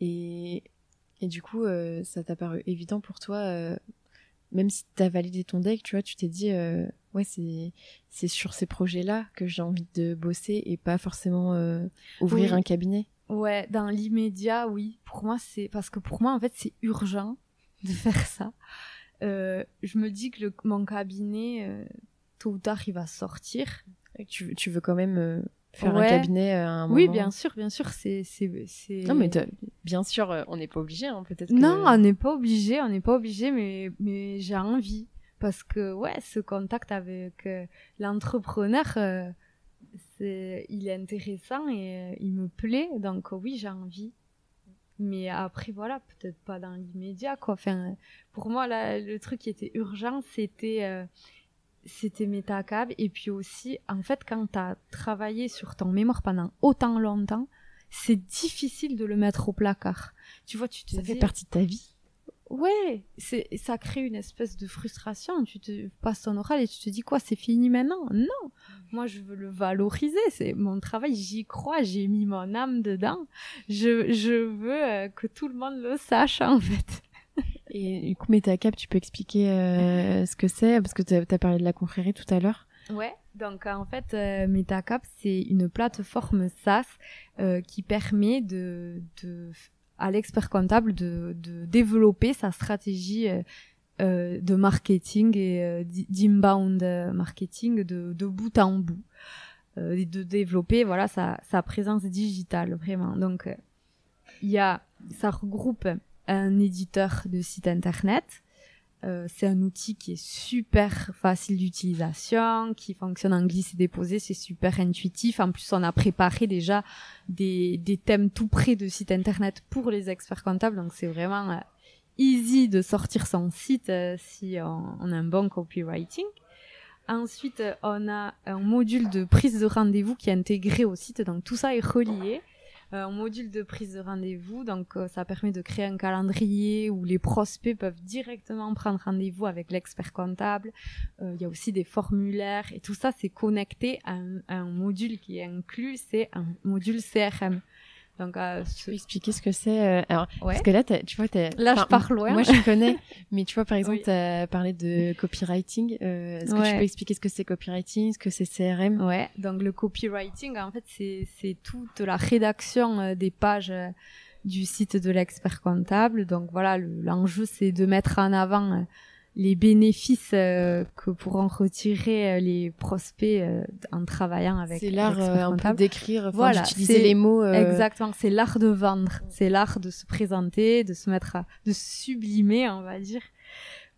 Et et du coup, ça t'a paru évident pour toi, même si tu as validé ton deck, tu vois, tu t'es dit ouais, c'est sur ces projets-là que j'ai envie de bosser et pas forcément euh, ouvrir un cabinet.
Ouais, dans l'immédiat, oui. Pour moi, c'est parce que pour moi, en fait, c'est urgent de faire ça. Euh, je me dis que le, mon cabinet, euh, tôt ou tard, il va sortir.
tu, tu veux quand même faire un cabinet à un moment.
Oui, bien sûr, bien sûr, c'est c'est
Non mais bien sûr, on n'est pas obligé hein, peut-être.
Non, on n'est pas obligé, on n'est pas obligé mais mais j'ai envie parce que ouais ce contact avec euh, l'entrepreneur euh, c'est il est intéressant et euh, il me plaît. Donc oui j'ai envie. Mais après voilà peut-être pas dans l'immédiat quoi. Enfin pour moi là le truc qui était urgent c'était c'était Metacab et puis aussi en fait quand tu as travaillé sur ton mémoire pendant autant longtemps c'est difficile de le mettre au placard. Tu vois tu te
ça fait partie de ta vie
Ouais, c'est ça crée une espèce de frustration. Tu te passes ton oral et tu te dis quoi, c'est fini maintenant? Non, moi je veux le valoriser. C'est mon travail, j'y crois, j'ai mis mon âme dedans. Je je veux euh, que tout le monde le sache en fait.
Et du coup, Metacap, tu peux expliquer euh, ce que c'est? Parce que tu as, parlé de la confrérie tout à l'heure.
Ouais, donc en fait, euh, Metacap, c'est une plateforme SaaS euh, qui permet de, de à l'expert comptable de, de, développer sa stratégie euh, euh de marketing et euh, d'inbound marketing de, de, bout en bout, euh, de développer voilà sa, sa présence digitale vraiment. Donc il y a ça regroupe un éditeur de site internet, euh, c'est un outil qui est super facile d'utilisation, qui fonctionne en glisse et déposé, c'est super intuitif. En plus, on a préparé déjà des, des thèmes tout près de site internet pour les experts comptables, donc c'est vraiment euh, easy de sortir son site euh, si on, on, a un bon copywriting. Ensuite, on a un module de prise de rendez-vous qui est intégré au site, donc tout ça est relié. Euh, un module de prise de rendez-vous. Donc, euh, ça permet de créer un calendrier où les prospects peuvent directement prendre rendez-vous avec l'expert comptable. Euh, il y a aussi des formulaires et tout ça, c'est connecté à un, à un module qui est inclus, c'est un module CRM.
Donc, euh, tu peux expliquer ce que c'est euh, Alors, parce que là, tu vois,
là, je pars loin.
Moi, je connais, mais tu vois, par exemple, tu as parlé de copywriting. Euh, Est-ce que tu peux expliquer ce que c'est copywriting, ce que c'est CRM
Ouais. Donc, le copywriting, en fait, c'est c'est toute la rédaction euh, des pages euh, du site de l'expert comptable. Donc, voilà, l'enjeu, c'est de mettre en avant les bénéfices euh, que pourront retirer euh, les prospects euh, en travaillant avec
c'est l'art un peu d'écrire voilà d'utiliser les mots
exactement c'est l'art de vendre c'est l'art de se présenter de se mettre à de sublimer on va dire.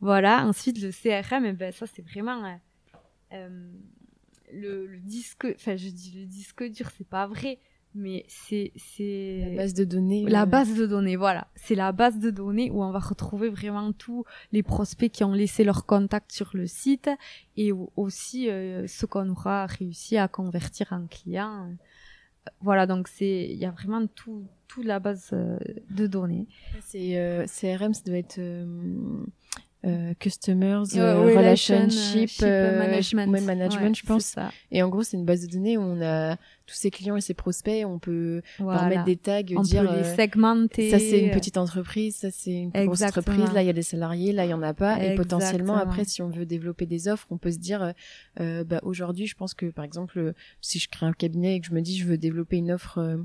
Voilà ensuite le CRM eh ben ça c'est vraiment le, le disque enfin je dis le disque dur c'est pas vrai mais c'est c'est
la base de données
la euh. base de données voilà. C'est la base de données où on va retrouver vraiment tous les prospects qui ont laissé leur contact sur le site et aussi euh, ce qu'on aura réussi à convertir en client voilà donc c'est il y a vraiment tout toute la base euh, de données.
C'est CRM ça doit être euh, customers, euh, relationship, euh, management, management je pense. Et en gros, c'est une base de données où on a tous ses clients et ses prospects, on peut leur mettre des tags,
on
dire
peut les segmenter.
ça c'est une petite entreprise, ça c'est une grosse entreprise, là il y a des salariés, là il y en a pas, et potentiellement après si on veut développer des offres, on peut se dire bah aujourd'hui je pense que par exemple si je crée un cabinet et que je me dis je veux développer une offre euh,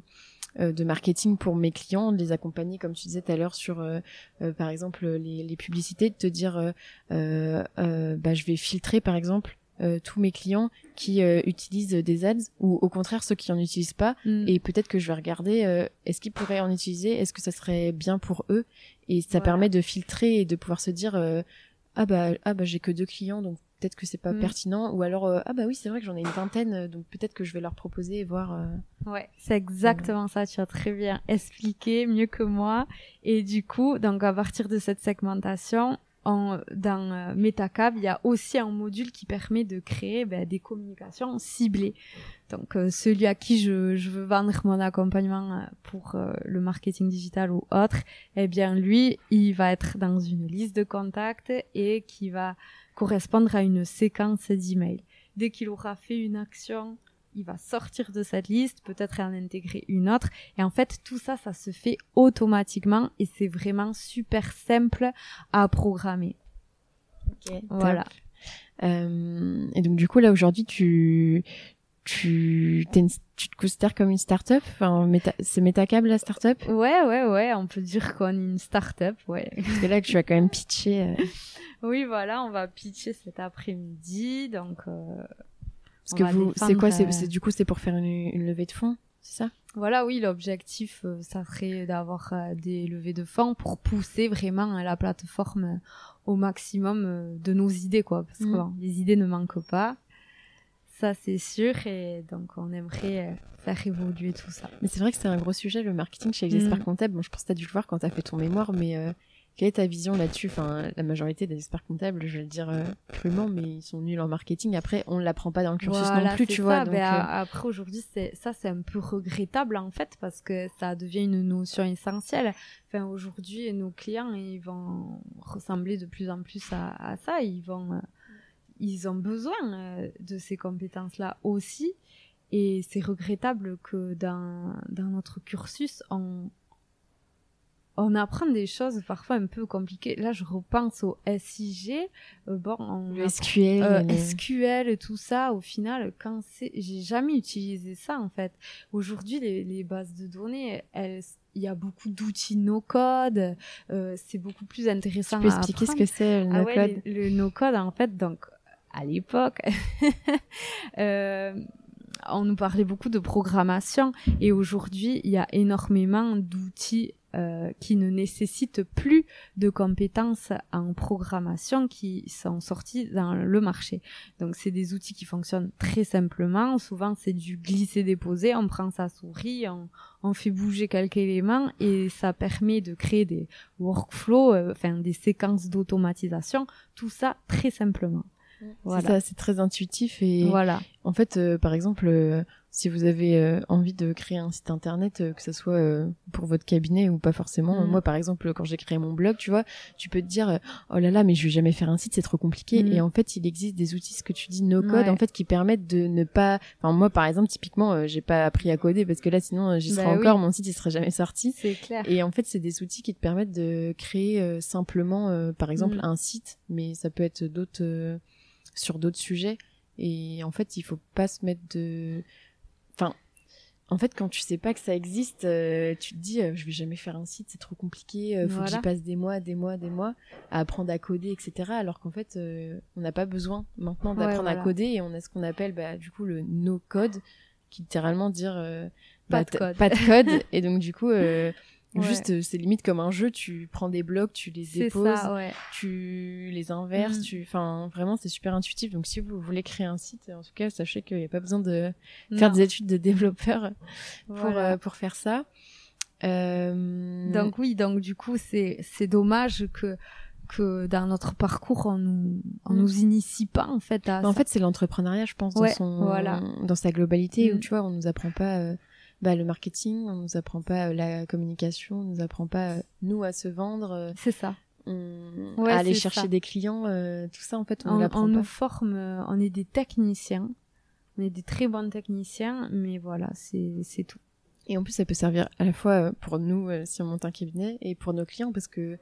de marketing pour mes clients, de les accompagner, comme tu disais tout à l'heure, sur euh, euh, par exemple les, les, publicités, de te dire bah, je vais filtrer par exemple tous mes clients qui utilisent des ads ou au contraire ceux qui en utilisent pas. Mm. et peut-être que je vais regarder est-ce qu'ils pourraient en utiliser est-ce que ça serait bien pour eux? Et ça permet de filtrer et de pouvoir se dire ah bah ah bah j'ai que deux clients donc peut-être que c'est pas mm. pertinent ou alors euh, ah bah oui c'est vrai que j'en ai une vingtaine euh, donc peut-être que je vais leur proposer et voir euh,
ouais c'est exactement ça tu as très bien expliqué mieux que moi et du coup donc à partir de cette segmentation en, dans Metacab, il y a aussi un module qui permet de créer ben, des communications ciblées. Donc celui à qui je, je, veux vendre mon accompagnement pour le marketing digital ou autre, eh bien lui, il va être dans une liste de contacts et qui va correspondre à une séquence d'emails. Dès qu'il aura fait une action, il va sortir de cette liste, peut-être en intégrer une autre. Et en fait, tout ça, ça se fait automatiquement et c'est vraiment super simple à programmer.
Ok. Voilà. Euh, et donc du coup là aujourd'hui tu tu tu te considères comme une start-up? Enfin, c'est Metacab la start-up?
Ouais ouais ouais on peut dire qu'on est une start-up ouais
parce là que tu vas quand même pitcher euh,
oui, voilà, on va pitcher cet après-midi, donc. Euh,
Parce que vous, c'est quoi? C'est euh, du coup, c'est pour faire une, levée de fonds, c'est ça?
Voilà, oui, l'objectif, euh, ça serait d'avoir des levées de fonds pour pousser vraiment la plateforme au maximum de nos idées, quoi. Parce que mm. les idées ne manquent pas. Ça, c'est sûr. Et donc, on aimerait faire évoluer tout ça.
Mais c'est vrai que c'est un gros sujet, le marketing chez les experts mm. comptables. Bon, je pense que tu as dû le voir quand tu as fait ton mémoire, mais quelle est ta vision là-dessus? Enfin, la majorité des experts comptables, je vais le dire euh, crûment, mais ils sont nuls en marketing. Après, on ne l'apprend pas dans le cursus non plus, tu vois.
Donc, euh, Après, aujourd'hui, ça, c'est un peu regrettable en fait, parce que ça devient une notion essentielle. Enfin, aujourd'hui, nos clients, ils vont ressembler de plus en plus à, ça. Ils vont, euh, ils ont besoin de ces compétences-là aussi. Et c'est regrettable que dans, dans notre cursus, on, on apprend des choses parfois un peu compliquées. Là, je repense au SIG, euh, bon,
le SQL, euh,
SQL, tout ça. Au final, quand c'est, j'ai jamais utilisé ça en fait. Aujourd'hui, les, bases de données, elles, il y a beaucoup d'outils no-code. Euh, c'est beaucoup plus intéressant.
Tu peux expliquer ce que c'est le ah no-code?
Le, no-code, en fait, donc à l'époque. on nous parlait beaucoup de programmation et aujourd'hui il y a énormément d'outils euh, qui ne nécessitent plus de compétences en programmation qui sont sortis dans le marché. Donc c'est des outils qui fonctionnent très simplement. Souvent c'est du glisser-déposer. On prend sa souris, on, on, fait bouger quelques éléments et ça permet de créer des workflows, euh, enfin des séquences d'automatisation. Tout ça très simplement.
Voilà. C'est ça, c'est très intuitif et voilà. En fait, euh, par exemple, si vous avez euh, envie de créer un site internet, euh, que ce soit euh, pour votre cabinet ou pas forcément. Mm. Moi, par exemple, quand j'ai créé mon blog, tu vois, tu peux te dire, oh là là, mais je vais jamais faire un site, c'est trop compliqué. Mm. Et en fait, il existe des outils, ce que tu dis, no code, en fait, qui permettent de ne pas. Enfin, moi, par exemple, typiquement, j'ai pas appris à coder parce que là, sinon, j'y serais bah encore, mon site, il serait jamais sorti.
C'est clair.
Et en fait, c'est des outils qui te permettent de créer simplement, par exemple, mm. un site, mais ça peut être d'autres sur d'autres sujets. Et en fait, il faut pas se mettre de Enfin, en fait, quand tu sais pas que ça existe, euh, tu te dis, euh, je vais jamais faire un site, c'est trop compliqué, euh, faut que j'y passe des mois, des mois, des mois à apprendre à coder, etc. Alors qu'en fait, on n'a pas besoin maintenant d'apprendre à coder et on a ce qu'on appelle, bah, du coup, le no-code, qui littéralement dire
pas, bah, de code.
pas de code. et donc, du coup, Juste, euh, c'est limite comme un jeu, tu prends des blocs, tu les déposes, tu les inverses, mm. tu, enfin, vraiment, c'est super intuitif. Donc, si vous voulez créer un site, en tout cas, sachez qu'il n'y a pas besoin de faire des études de développeur pour, euh, pour faire ça.
Euh... Donc oui, donc du coup, c'est, c'est dommage que, que dans notre parcours on nous on mm. nous initie pas en fait à
en fait c'est l'entrepreneuriat je pense dans son voilà. dans sa globalité où mm. tu vois on nous apprend pas euh, bah, le marketing, on nous apprend pas euh, la communication, on nous apprend pas euh, nous à se vendre. Euh.
C'est ça.
on, à aller chercher des clients, tout ça en fait, on,
on, on nous forme, on est des techniciens, on est des très bons techniciens, mais voilà, c'est tout.
Et en plus, ça peut servir à la fois pour nous si on monte un cabinet et pour nos clients parce que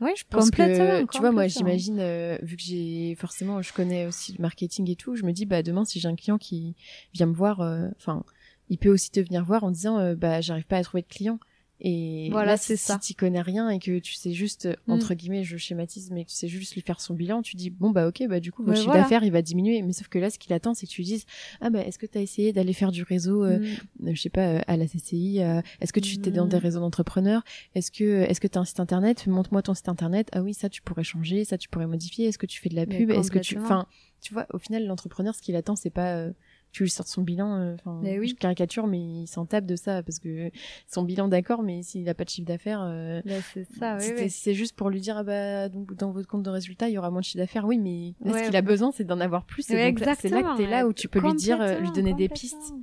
oui, je pense que
tu vois moi j'imagine euh, vu que j'ai forcément je connais aussi le marketing et tout, je me dis bah demain si j'ai un client qui vient me voir euh, enfin il peut aussi te venir voir en disant euh, bah j'arrive pas à trouver de clients et voilà, c'est si, ça. Si tu connais rien et que tu sais juste, mm. entre guillemets, je schématise, mais que tu sais juste lui faire son bilan, tu dis, bon, bah, ok, bah, du coup, votre chiffre d'affaires, il va diminuer. Mais sauf que là, ce qu'il attend, c'est que tu lui dises, ah, bah, est-ce que tu as essayé d'aller faire du réseau, euh, mm. euh, je sais pas, euh, à la CCI, est-ce que tu t'es dans des mm. réseaux d'entrepreneurs? Est-ce que, est-ce que t'as un site internet? Montre-moi ton site internet. Ah oui, ça, tu pourrais changer, ça, tu pourrais modifier. Est-ce que tu fais de la pub? Est-ce que tu, enfin, tu vois, au final, l'entrepreneur, ce qu'il attend, c'est pas, tu lui sors son bilan, euh, enfin, euh, oui. caricature, mais il s'en tape de ça parce que son bilan, d'accord, mais s'il n'a pas de chiffre d'affaires, euh,
c'est ça,
C'est juste pour lui dire, ah bah, donc, dans votre compte de résultat, il y aura moins de chiffre d'affaires. Oui, mais ce qu'il a besoin, c'est d'en avoir plus. C'est là que t'es là où tu peux lui dire, lui donner des pistes.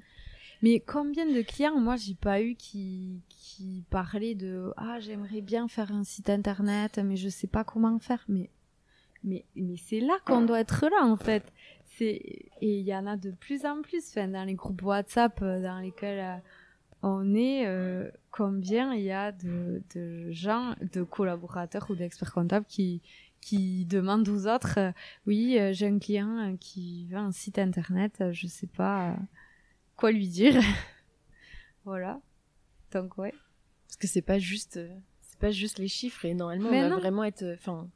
Mais combien de clients, moi, j'ai pas eu qui, qui parlaient de, ah, j'aimerais bien faire un site internet, mais je sais pas comment faire. Mais, mais, mais c'est là qu'on doit être là, en fait et il y en a de plus en plus enfin, dans les groupes WhatsApp euh, dans lesquels euh, on est euh, combien il y a de, de, gens de collaborateurs ou d'experts comptables qui qui demandent aux autres oui j'ai un client qui veut un site internet je sais pas quoi lui dire. Voilà. Donc ouais.
Parce que c'est pas juste c'est pas juste les chiffres et normalement on va vraiment être enfin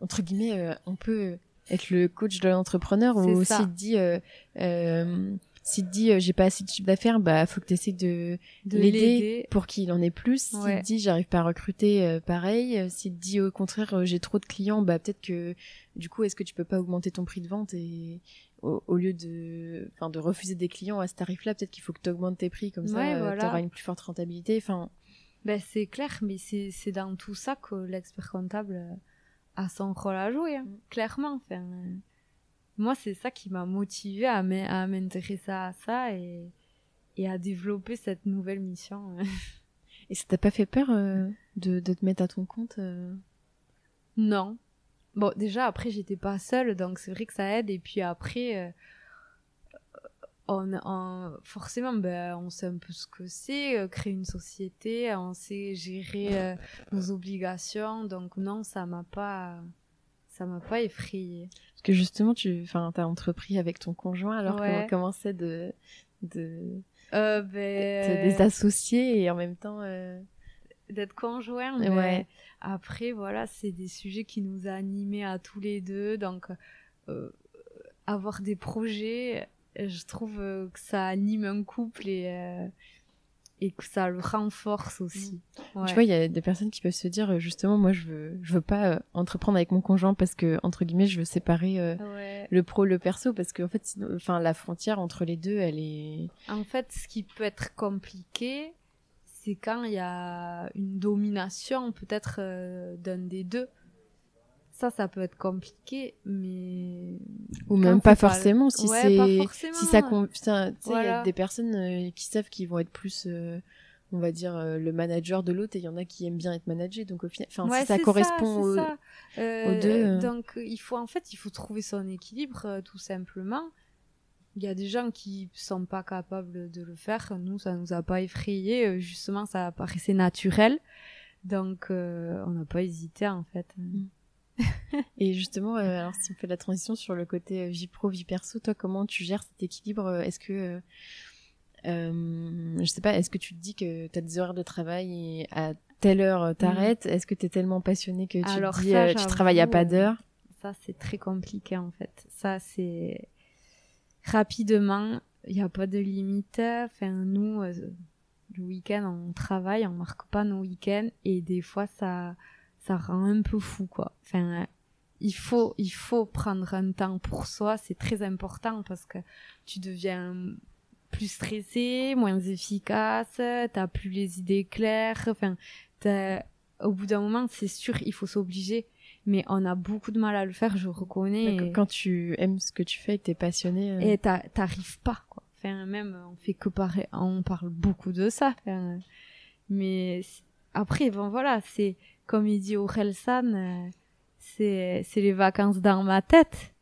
entre guillemets on peut être le coach de l'entrepreneur ou s'il te dit euh, euh, s'il te dit euh, j'ai pas assez de chiffre d'affaires bah faut que tu essaies de, de l'aider pour qu'il en ait plus. S'il te dit j'arrive pas à recruter euh, pareil s'il te dit au contraire j'ai trop de clients bah peut-être que du coup est-ce que tu peux pas augmenter ton prix de vente et au, lieu de enfin de refuser des clients à ce tarif là peut-être qu'il faut que tu augmentes tes prix. Comme ça tu auras une plus forte rentabilité. Enfin
ben c'est clair mais c'est c'est dans tout ça que l'expert comptable à son rôle à jouer, hein, mm. clairement. Enfin, moi, c'est ça qui m'a motivé à m'intéresser à ça et, et à développer cette nouvelle mission.
et ça t'a pas fait peur euh, de, de, te mettre à ton compte euh?
Non. Bon, déjà, après, j'étais pas seule, donc c'est vrai que ça aide. Et puis après, euh, on, forcément, ben, on sait un peu ce que c'est, euh, créer une société, on sait gérer euh, nos obligations. Donc non, ça m'a pas, ça m'a pas effrayé.
Parce que justement, tu, enfin, t'as entrepris avec ton conjoint, alors ouais. comment c'est de, de,
euh, ben...
des associés et en même temps.
D'être conjoint, ouais. après voilà, c'est des sujets qui nous a animés à tous les deux, donc avoir des projets, je trouve euh, que ça anime un couple et euh, et que ça le renforce aussi.
Tu vois, il y a des personnes qui peuvent se dire euh, justement, moi, je veux, je veux pas entreprendre avec mon conjoint parce que entre guillemets, je veux séparer le pro le perso parce que en fait, enfin, la frontière entre les deux, elle est.
En fait, ce qui peut être compliqué, c'est quand il y a une domination peut-être d'un des deux ça ça peut être compliqué mais
ou même pas forcément si c'est si ça il y a des personnes euh, qui savent qu'ils vont être plus euh, on va dire euh, le manager de l'autre et il y en a qui aiment bien être managé donc au final enfin si ça correspond aux, deux
donc il faut en fait il faut trouver son équilibre tout simplement. Il y a des gens qui sont pas capables de le faire. Nous ça nous a pas effrayé justement ça paraissait naturel. Donc on n'a pas hésité en fait. Mm.
et justement, euh, alors si on fait la transition sur le côté euh, vie pro, vie perso, toi, comment tu gères cet équilibre Est-ce que, euh, je sais pas, est-ce que tu te dis que tu as des horaires de travail et à telle heure t'arrêtes? Mm. Est-ce que tu es tellement passionné que tu alors dis tu travailles à pas d'heure?
Ça, c'est très compliqué en fait. Ça, c'est rapidement, il n'y a pas de limite. Enfin, nous, le week-end, on travaille, on marque pas nos week-ends et des fois, ça ça rend un peu fou quoi. Enfin il faut il faut prendre un temps pour soi, c'est très important parce que tu deviens plus stressé, moins efficace, t'as plus les idées claires, enfin au bout d'un moment, c'est sûr, il faut s'obliger mais on a beaucoup de mal à le faire, je reconnais.
Quand tu aimes ce que tu fais et que t'es passionné.
Euh... Et t'arrives pas, quoi. Enfin, même, on fait que parler, on parle beaucoup de ça. mais après, bon, voilà, c'est, comme il dit Orelsan, euh, c'est c'est les vacances dans ma tête.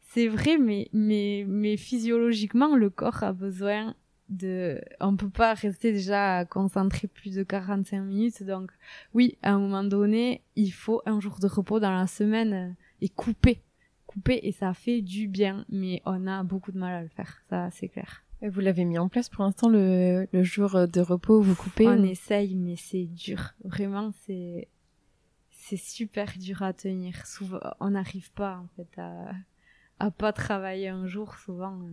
C'est vrai, mais mais mais physiologiquement, le corps a besoin de on peut pas rester déjà concentré plus de 45 minutes. Donc oui à un moment donné il faut un jour de repos dans la semaine et couper. Couper et ça fait du bien mais on a beaucoup de mal à le faire. Ça c'est clair.
Vous l'avez mis en place pour l'instant le, le jour de repos vous coupez
on essaye mais c'est dur. Vraiment c'est c'est super dur à tenir souvent on n'arrive pas en fait à à pas travailler un jour souvent euh,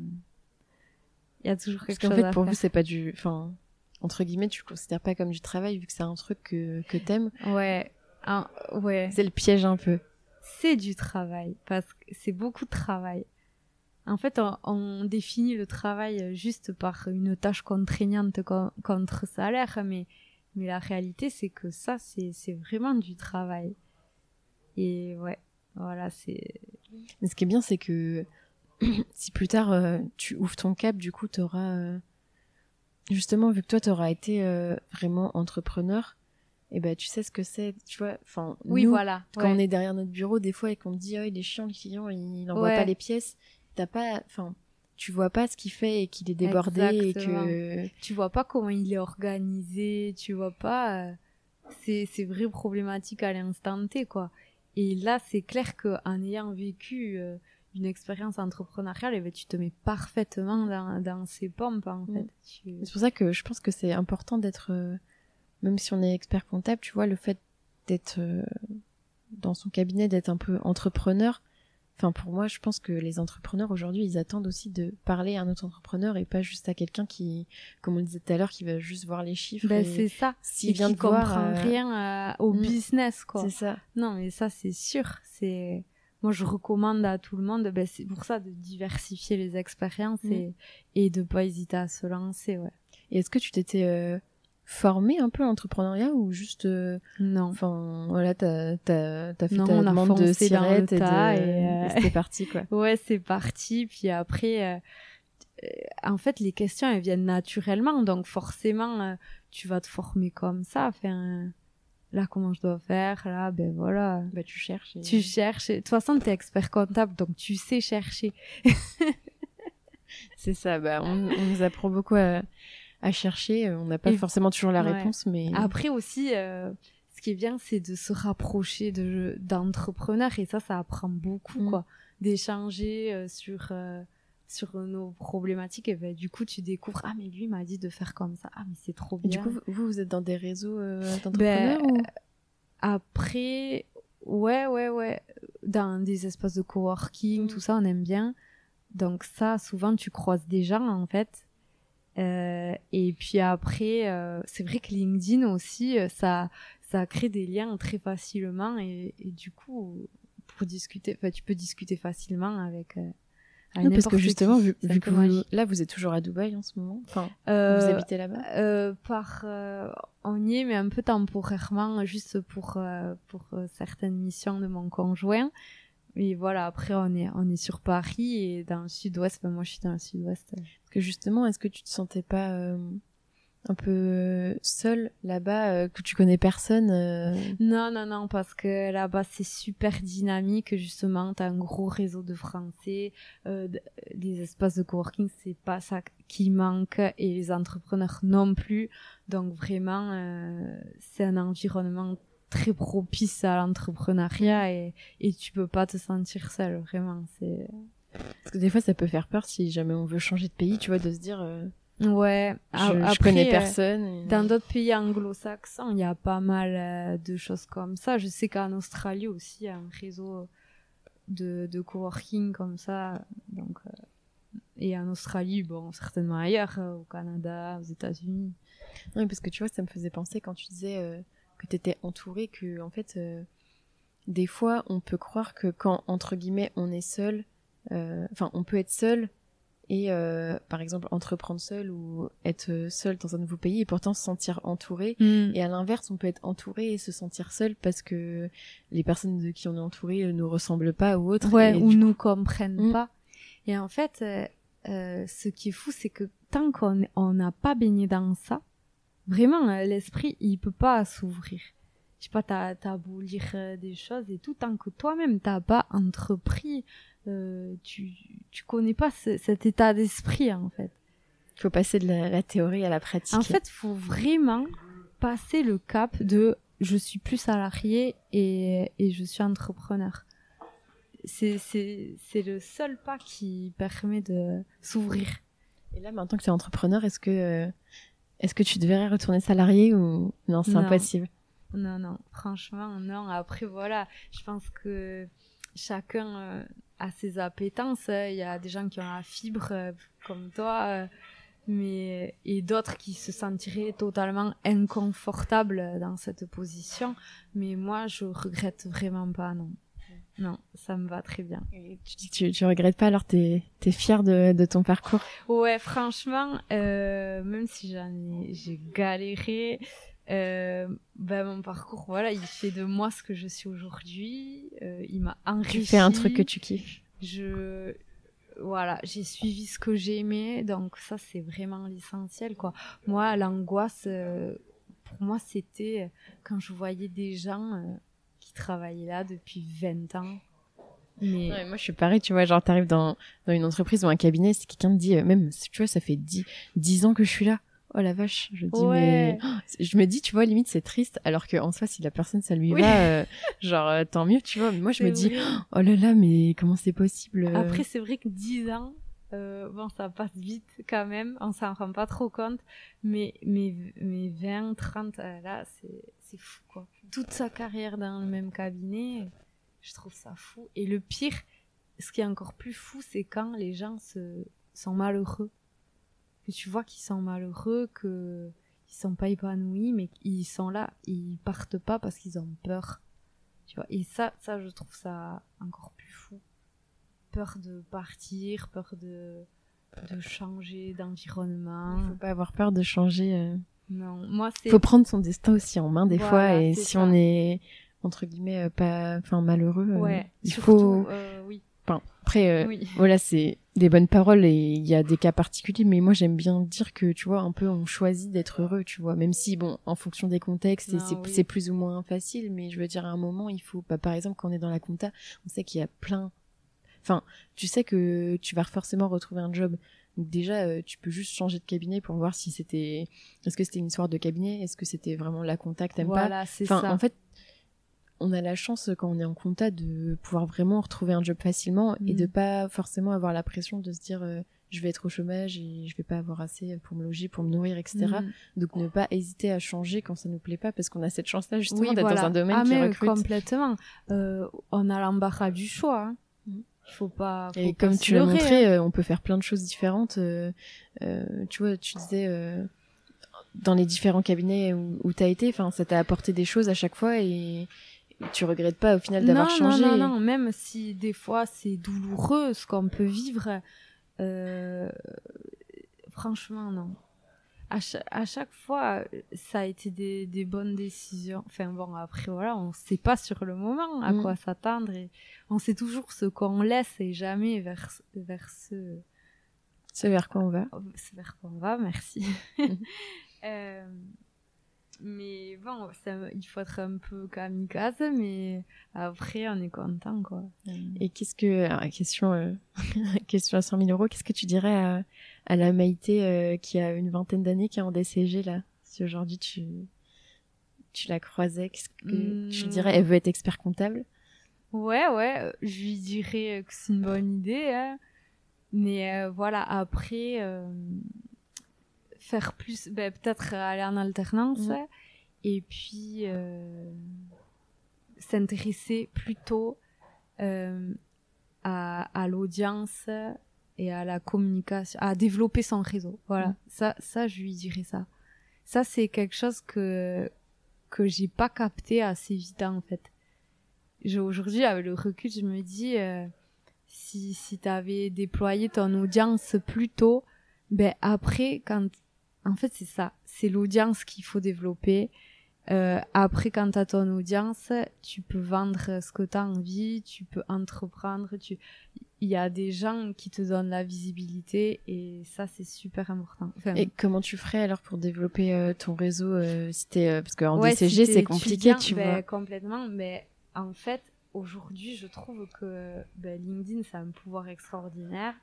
il y a toujours quelque chose
Parce qu'en
fait,
pour vous, c'est pas du, enfin, entre guillemets, tu considères pas comme du travail vu que c'est un truc que, que t'aimes.
Ouais. Un, ouais.
C'est le piège un peu.
C'est du travail parce que c'est beaucoup de travail. En fait, on, on, définit le travail juste par une tâche contraignante contre salaire, mais, mais la réalité, c'est que ça, c'est, vraiment du travail. Et ouais, voilà, c'est.
Mais ce qui est bien, c'est que si plus tard euh, tu ouvres ton cap, du coup, tu auras euh, justement vu que toi, tu auras été euh, vraiment entrepreneur. Et ben tu sais ce que c'est, tu vois. Enfin,
oui,
nous,
voilà.
Quand
ouais.
on est derrière notre bureau, des fois, et qu'on te dit, oh, il est chiant, le client, il n'envoie
Ouais.
pas les pièces, t'as pas, enfin, tu vois pas ce qu'il fait et qu'il est débordé
Exactement.
et que.
Tu vois pas comment il est organisé, tu vois pas. euh, c'est c'est vrai problématique à l'instant T, quoi. Et là, c'est clair que en ayant vécu euh, une expérience entrepreneuriale, eh ben, tu te mets parfaitement dans, dans ces pompes, en
Mm.
fait. Tu-
C'est pour ça que je pense que c'est important d'être, euh, même si on est expert comptable, tu vois, le fait d'être euh, dans son cabinet, d'être un peu entrepreneur. Enfin, pour moi, je pense que les entrepreneurs aujourd'hui, ils attendent aussi de parler à un autre entrepreneur et pas juste à quelqu'un qui, comme on le disait tout à l'heure, qui va juste voir les chiffres. Et
c'est ça.
s'il vient
qui
de voir,
comprend
euh,
rien euh, au
mm.
business, quoi.
C'est ça.
Non, mais ça, c'est sûr. C'est moi, je recommande à tout le monde. Ben, c'est pour ça de diversifier les expériences
Mm.
et et de pas hésiter à se lancer, ouais.
Et est-ce que tu t'étais euh, formé un peu l'entrepreneuriat ou juste, euh,
Non.
enfin, voilà, t'as, t'as, t'as fait
Non,
ta
on a
demande de sirette et, de...
et, euh,
c'était parti, quoi.
Ouais, c'est parti. Puis après, euh, en fait, les questions, elles viennent naturellement. Donc, forcément, tu vas te former comme ça. Enfin, là, comment je dois faire? Là, ben voilà.
Bah, tu cherches. et-
Tu cherches. De toute façon, t'es expert comptable, donc tu sais chercher.
C'est ça, bah, on, on nous apprend beaucoup à, à chercher. On n'a pas
Et-
forcément toujours la
Ouais.
réponse, mais
Après aussi, euh, ce qui est bien, c'est de se rapprocher de d'entrepreneurs et ça, ça apprend beaucoup,
Mm.
quoi. D'échanger euh, sur euh, sur nos problématiques et ben du coup, tu découvres ah mais lui m'a dit de faire comme ça. Ah mais c'est trop
Et
bien.
du coup, vous, vous êtes dans des réseaux euh, d'entrepreneurs
Ben,
ou...
Après, ouais, ouais, ouais, dans des espaces de coworking,
Mm.
tout ça, on aime bien. Donc ça, souvent, tu croises des gens, en fait. Euh, et puis après, euh, c'est vrai que LinkedIn aussi, euh, ça, ça crée des liens très facilement et, et du coup, pour discuter, tu peux discuter facilement avec. Euh, avec
parce que justement,
qui.
vu, que vous, là, vous êtes toujours à Dubaï en ce moment. Enfin, vous habitez là-bas.
par on y est mais un peu temporairement juste pour pour certaines missions de mon conjoint et voilà après on est on est sur Paris et dans le sud-ouest ben, moi je suis dans le sud-ouest.
Parce que justement, est-ce que tu te sentais pas euh, un peu seule là-bas, euh, que tu connais personne euh,
non non non parce que là-bas c'est super dynamique justement. T'as un gros réseau de français euh, d- les espaces de coworking c'est pas ça qui manque et les entrepreneurs non plus. Donc vraiment euh, c'est un environnement très propice à l'entrepreneuriat et, et tu peux pas te sentir seul vraiment c'est
Parce que des fois, ça peut faire peur si jamais on veut changer de pays, tu vois, de se dire, euh,
ouais
je,
après,
connais
euh,
personne. et-
Dans d'autres pays anglo-saxons, il y a pas mal euh, de choses comme ça. Je sais qu'en Australie aussi, il y a un réseau de, de coworking comme ça. Donc, euh, et en Australie, bon, certainement ailleurs, euh, au Canada, aux États-Unis.
Oui, parce que tu vois, ça me faisait penser quand tu disais euh, que tu étais entouré, que en fait, euh, des fois, on peut croire que quand, entre guillemets, on est seul, euh, enfin, on peut être seul et, euh, par exemple, entreprendre seul ou être seul dans un nouveau pays et pourtant se sentir entouré. Et à l'inverse, on peut être entouré et se sentir seul parce que les personnes de qui on est entouré euh, nous ressemblent pas ou autre.
ouais, ou nous comprennent
Mm.
pas. Et en fait, euh, ce qui est fou, c'est que tant qu'on on n'a pas baigné dans ça, vraiment, euh, l'esprit, il peut pas s'ouvrir. je sais pas, t'as as beau lire euh, des choses et tout, tant que toi-même t'as pas entrepris, euh, tu tu connais pas cet état d'esprit en fait.
Il faut passer de la, théorie à la pratique.
En fait, faut vraiment passer le cap de je suis plus salarié et, et je suis entrepreneur. C'est c'est le seul pas qui permet de s'ouvrir.
Et là, maintenant que tu es entrepreneur, est-ce que euh, est-ce que tu devrais retourner salarié ou non, c'est impossible
Non, non, franchement, non. Après, voilà, je pense que chacun euh, a ses appétences. Il y a des gens qui ont la fibre euh, comme toi, euh, mais et d'autres qui se sentiraient totalement inconfortables dans cette position. Mais moi, je regrette vraiment pas, non. Non, ça me va très bien.
Et tu dis que tu, tu regrettes pas, alors t'es es fière de, de ton parcours?
Ouais, franchement, euh, même si j'en ai, j'ai galéré, euh, ben mon parcours, voilà, il fait de moi ce que je suis aujourd'hui. Euh, il m'a enrichi.
Tu fais un truc que tu kiffes.
Je, voilà, j'ai suivi ce que j'aimais, donc ça c'est vraiment l'essentiel, quoi. Moi, l'angoisse, euh, pour moi, c'était quand je voyais des gens travaillaient là depuis 20 ans.
Mais... moi, je suis pareil, tu vois, genre, t'arrives dans, dans une entreprise ou un cabinet, si quelqu'un te dit, euh, même, tu vois, ça fait 10, 10 ans que je suis là. Oh la vache, je dis mais je me dis tu vois limite c'est triste alors que en soi si la personne ça lui va euh, genre euh, tant mieux tu vois moi je me dis oh là là mais comment c'est possible
Après c'est vrai que 10 ans bon ça passe vite quand même, on s'en rend pas trop compte mais mais mais 20 30 là c'est c'est fou quoi. Toute sa carrière dans le même cabinet, je trouve ça fou et le pire ce qui est encore plus fou c'est quand les gens se sont malheureux que tu vois qu'ils sont malheureux, que ils sont pas épanouis, mais ils sont là, ils partent pas parce qu'ils ont peur. Tu vois. Et ça, ça, je trouve ça encore plus fou. Peur de partir, peur de, de changer d'environnement.
Il faut pas avoir peur de changer. Euh.
Non, moi c'est.
Faut prendre son destin aussi en main des fois, et si on est entre guillemets euh, pas, enfin malheureux, euh, il faut. oui. Enfin, après, euh, voilà, c'est des bonnes paroles et il y a des cas particuliers, mais moi j'aime bien dire que tu vois un peu on choisit d'être heureux, tu vois, même si bon en fonction des contextes c'est plus ou moins facile, mais je veux dire à un moment il faut, bah, par exemple quand on est dans la compta, on sait qu'il y a plein, enfin tu sais que tu vas forcément retrouver un job. Déjà, euh, tu peux juste changer de cabinet pour voir si c'était, est-ce que c'était une histoire de cabinet, est-ce que c'était vraiment la que t'aimes
voilà,
pas.
Enfin,
en fait, on a la chance quand on est en compta de pouvoir vraiment retrouver un job facilement et de mm. pas forcément avoir la pression de se dire euh, je vais être au chômage et je vais pas avoir assez pour me loger, pour me nourrir, etc. Mm. Donc ne pas hésiter à changer quand ça nous plaît pas parce qu'on a cette chance-là justement d'être dans un domaine
ah,
qui
mais
recrute.
Complètement. Euh, on a l'embarras du choix. Hein. Il faut pas.
et comme tu l'as montré, hein. euh, on peut faire plein de choses différentes. Euh, tu vois, tu disais dans les différents cabinets où, où tu as été, enfin ça t'a apporté des choses à chaque fois et tu regrettes pas au final d'avoir changé
Non, non, non, même si des fois c'est douloureux ce qu'on peut vivre, euh, franchement, non. À, à, chaque fois, ça a été des, des, bonnes décisions. Enfin bon, après voilà, on sait pas sur le moment à mm. quoi s'attendre et on sait toujours ce qu'on laisse et jamais vers, vers ce...
Vers quoi on va.
Ce vers quoi on va, merci. Mm. euh, mais bon, ça, il faut être un peu kamikaze, mais après, on est content, quoi.
Et qu'est-ce que, alors, question, euh, question à 100 000 euros, qu'est-ce que tu dirais à, à la Maïté euh, qui a une vingtaine d'années, qui est en DCG, là. Si aujourd'hui tu, tu la croisais, qu'est-ce que tu lui dirais? Elle veut être expert comptable.
Ouais, ouais, je lui dirais que c'est une bonne idée, hein. Mais euh, voilà, après, faire plus, ben, peut-être aller en alternance et puis euh, s'intéresser plutôt euh, à, à l'audience et à la communication, à développer son réseau. Voilà, ça, ça, je lui dirais ça. Ça, c'est quelque chose que que j'ai pas capté assez vite en fait. Aujourd'hui, avec le recul, je me dis euh, si si t'avais déployé ton audience plus tôt, ben après quand en fait, c'est ça. C'est l'audience qu'il faut développer. Euh, après, quand tu as ton audience, tu peux vendre ce que tu as envie, tu peux entreprendre, tu... il y a des gens qui te donnent la visibilité et ça, c'est super important.
et comment tu ferais alors pour développer euh, ton réseau euh, si es, Parce qu'en DCG, c'est compliqué, tu
ben,
vois.
Complètement, mais en fait, aujourd'hui, je trouve que ben, LinkedIn, c'est un pouvoir extraordinaire.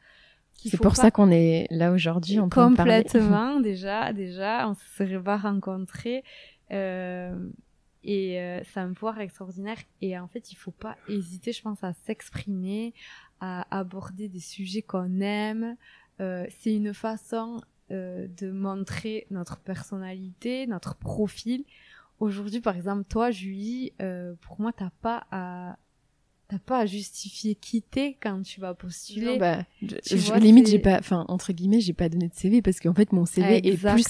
C'est pour ça qu'on est là aujourd'hui en
train de parler. Complètement, déjà, déjà, on se serait pas rencontrés. Euh, et euh, c'est un pouvoir extraordinaire. Et en fait, il faut pas hésiter, je pense, à s'exprimer, à aborder des sujets qu'on aime. Euh, c'est une façon euh, de montrer notre personnalité, notre profil. Aujourd'hui, par exemple, toi, Julie, pour moi, t'as pas à t'as pas à justifier quitter quand tu vas postuler. Non,
bah, je, limite, j'ai pas, enfin, entre guillemets, j'ai pas donné de CV parce qu'en fait, mon CV est plus,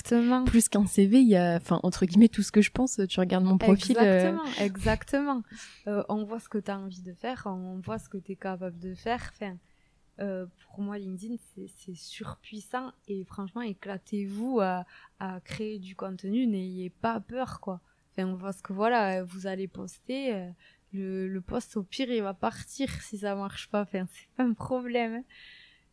plus qu'un CV. Il y a, enfin, entre guillemets, tout ce que je pense, tu regardes mon profil.
Euh, exactement, exactement. Euh, on voit ce que tu as envie de faire, on voit ce que tu es capable de faire. Enfin, euh, pour moi, LinkedIn, c'est surpuissant et franchement, éclatez-vous à, à créer du contenu, n'ayez pas peur, quoi. Enfin, on voit ce que voilà, vous allez poster. Le, le poste, au pire, il va partir si ça marche pas. Enfin, c'est pas un problème.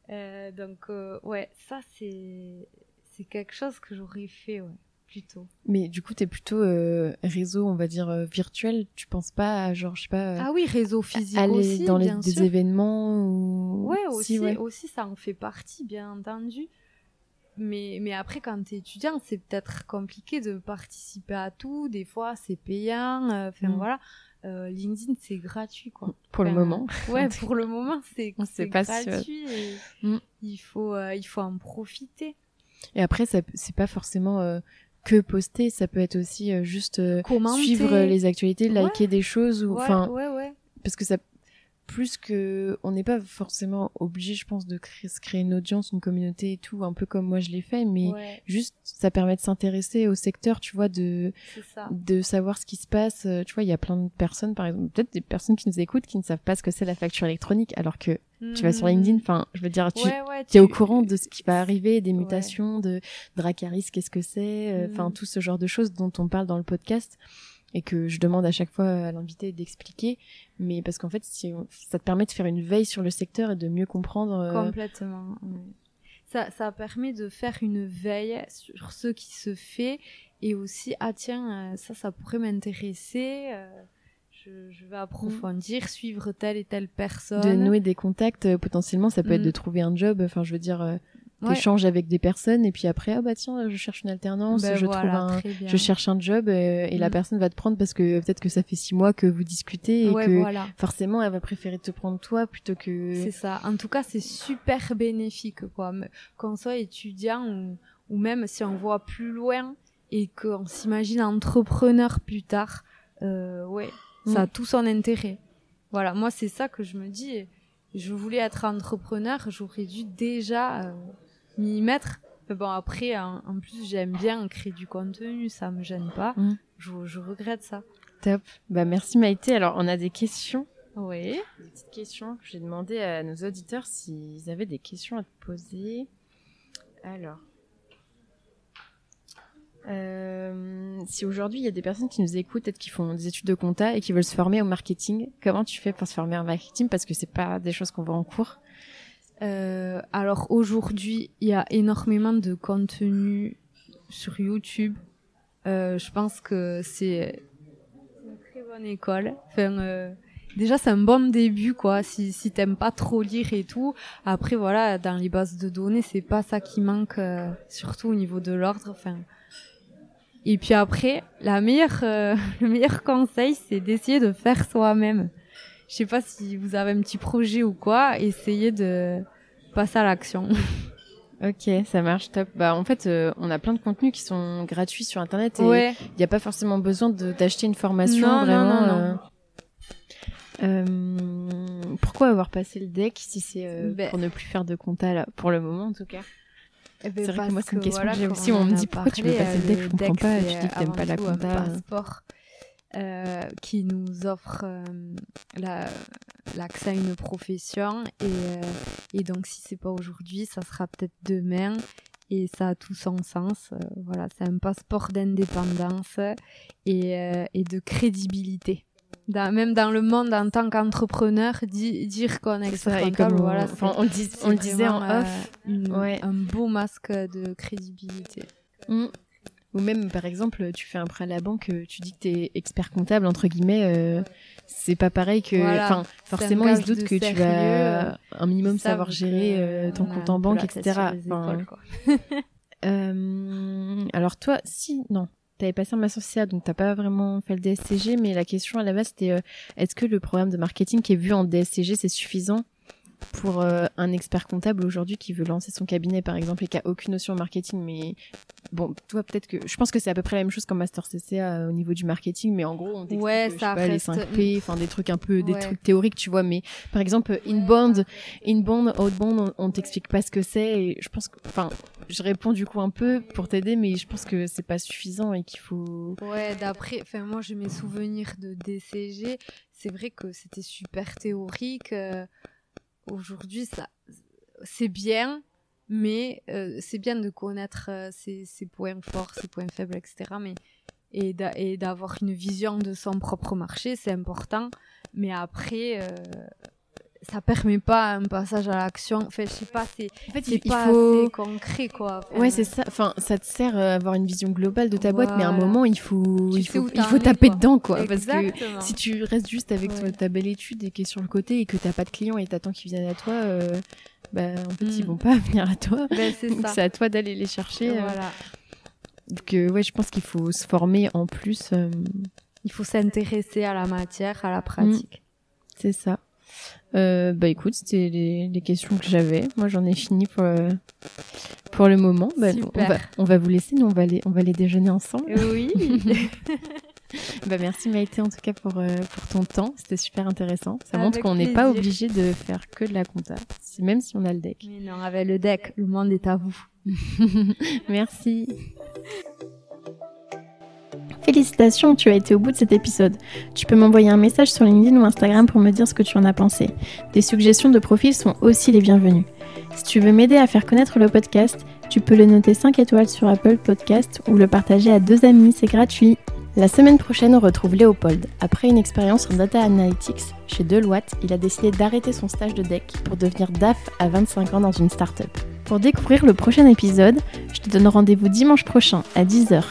Euh, donc, euh, ouais, ça, c'est, c'est quelque chose que j'aurais fait, ouais, plutôt.
Mais du coup, t'es plutôt euh, réseau, on va dire, virtuel. Tu penses pas à, genre, je sais pas.
ah oui, réseau physique aller aussi, dans les,
des événements ou.
Ouais, aussi, aussi, ça en fait partie, bien entendu. Mais, mais après, quand t'es étudiant, c'est peut-être compliqué de participer à tout. Des fois, c'est payant. Enfin, mm. voilà. Euh, LinkedIn c'est gratuit quoi.
Pour le moment.
Ouais, pour le moment c'est gratuit et mm. il faut euh, il faut en profiter.
Et après c'est pas forcément euh, que poster, ça peut être aussi juste suivre les actualités, liker des choses ou enfin
ouais, ouais,
parce que ça plus que on n'est pas forcément obligé je pense de créer, une audience une communauté et tout un peu comme moi je l'ai fait mais juste ça permet de s'intéresser au secteur tu vois de de savoir ce qui se passe euh, tu vois il y a plein de personnes par exemple peut-être des personnes qui nous écoutent qui ne savent pas ce que c'est la facture électronique alors que tu vas sur LinkedIn hmm. enfin je veux dire tu, es au courant de ce qui va arriver des mutations de Dracaris qu'est-ce que c'est euh, enfin hmm. tout ce genre de choses dont on parle dans le podcast et que je demande à chaque fois à l'invité d'expliquer, mais parce qu'en fait, si ça te permet de faire une veille sur le secteur et de mieux comprendre. Euh,
Complètement. Ça, ça permet de faire une veille sur ce qui se fait et aussi ah tiens euh, ça ça pourrait m'intéresser. Euh, je, je, vais approfondir, suivre telle et telle personne.
De nouer des contacts, potentiellement, ça peut être de mm. trouver un job. Enfin, je veux dire, t'échanges avec des personnes et puis après ah bah tiens je cherche une alternance ben je trouve un je cherche un job euh, et, la mm. personne va te prendre parce que peut-être que ça fait six mois que vous discutez et que forcément elle va préférer te prendre toi plutôt que
c'est ça. En tout cas c'est super bénéfique quoi. Qu'on soit étudiant ou, ou même si on voit plus loin et qu'on s'imagine entrepreneur plus tard euh, ouais ça a mm. tout son intérêt. Voilà. Moi c'est ça que je me dis. Je voulais être entrepreneur j'aurais dû déjà euh, m'y mettre. bon, après, en, plus, j'aime bien créer du contenu, ça me gêne pas. Mm. Je, je, regrette ça.
Top. Bah, merci Maïté. Alors, on a des questions.
Oui.
Des petites questions que j'ai demandé à nos auditeurs s'ils avaient des questions à te poser. Alors. Euh, si aujourd'hui il y a des personnes qui nous écoutent, peut-être qui font des études de compta et qui veulent se former au marketing, comment tu fais pour se former au marketing? Parce que c'est pas des choses qu'on voit en cours.
Euh, alors aujourd'hui, il y a énormément de contenu sur YouTube. Euh, je pense que c'est une très bonne école. Enfin, euh, déjà c'est un bon début quoi. Si si t'aimes pas trop lire et tout, après voilà, dans les bases de données, c'est pas ça qui manque, surtout au niveau de l'ordre. Enfin. Et puis après, la meilleure, le meilleur conseil, c'est d'essayer de faire soi-même. Je sais pas si vous avez un petit projet ou quoi, essayez de passer à l'action.
Ok, ça marche, top. Bah en fait, euh, on a plein de contenus qui sont gratuits sur internet et il n'y a pas forcément besoin d'acheter une formation vraiment. Non, euh, euh, pourquoi avoir passé le deck si c'est ben pour ne plus faire de compta là, pour le moment en tout cas? Eh ben, C'est vrai que moi c'est une question que j'ai aussi. On, me dit pourquoi tu veux passer le deck, je comprends pas. Tu dis que t'aimes pas la compta.
Passeport. Euh, qui nous offre euh, l'accès à une profession et, euh, et donc si c'est pas aujourd'hui ça sera peut-être demain et ça a tout son sens. voilà, c'est un passeport d'indépendance et, et de crédibilité même dans le monde en tant qu'entrepreneur, dire qu'on est expert comptable, voilà,
on, le disait en off,
un beau masque de crédibilité.
Mm. Ou même, par exemple, tu fais un prêt à la banque, tu dis que tu es expert comptable, entre guillemets, euh, c'est pas pareil que. Enfin, forcément, ils se doutent que tu vas euh, un minimum savoir gérer ton compte en banque, etc. alors, toi, si. Non, tu avais passé un master CA, donc t'as pas vraiment fait le DSCG, mais la question à la base c'était euh, est-ce que le programme de marketing qui est vu en DSCG c'est suffisant pour euh, un expert comptable aujourd'hui qui veut lancer son cabinet par exemple et qui a aucune notion marketing mais bon toi peut-être que je pense que c'est à peu près la même chose qu'en master CCA euh, au niveau du marketing mais en gros on
ouais, ça
pas, les 5P enfin des trucs un peu des trucs théoriques tu vois mais par exemple inbound inbound outbound on, on t'explique pas ce que c'est et je pense que enfin je réponds du coup un peu pour t'aider mais je pense que c'est pas suffisant et qu'il faut
ouais d'après enfin moi j'ai mes souvenirs de DCG c'est vrai que c'était super théorique euh, aujourd'hui, ça, c'est bien, mais euh, c'est bien de connaître euh, ses, points forts, ses points faibles, etc. Mais, et d'avoir une vision de son propre marché, c'est important. Mais après, euh, ça permet pas un passage à l'action. Enfin, je sais pas, c'est en fait, il pas faut... concret, quoi.
ouais, c'est ça. Enfin, ça te sert à avoir une vision globale de ta boîte, mais à un moment, il faut, il faut, il faut taper dedans, quoi. Parce que si tu restes juste avec ta belle étude et qui est sur le côté et que t'as pas de clients et t'attends qu'ils viennent à toi, euh, bah, en fait, ils hmm. vont pas venir à toi.
Ben,
c'est à toi d'aller les chercher. Euh. Voilà. Donc, euh, ouais, je pense qu'il faut se former en plus.
Il faut s'intéresser à la matière, à la pratique.
Hmm. C'est ça. Euh, bah écoute, c'était les, questions que j'avais. Moi, j'en ai fini pour, euh, pour le moment. Bah, on, va, on va vous laisser, nous, on va aller, on va aller déjeuner ensemble.
Oui.
bah merci Maïté en tout cas pour, euh, pour ton temps. C'était super intéressant. Ça montre qu'on n'est pas obligé de faire que de la compta, même si on a le deck.
Mais non, avec le deck, le monde est à vous.
merci. Félicitations, tu as été au bout de cet épisode. Tu peux m'envoyer un message sur LinkedIn ou Instagram pour me dire ce que tu en as pensé. Des suggestions de profils sont aussi les bienvenues. Si tu veux m'aider à faire connaître le podcast, tu peux le noter 5 étoiles sur Apple Podcast ou le partager à deux amis, c'est gratuit. La semaine prochaine, on retrouve Léopold. Après une expérience en data analytics chez Deloitte, il a décidé d'arrêter son stage de deck pour devenir DAF à 25 ans dans une start-up. Pour découvrir le prochain épisode, je te donne rendez-vous dimanche prochain à 10h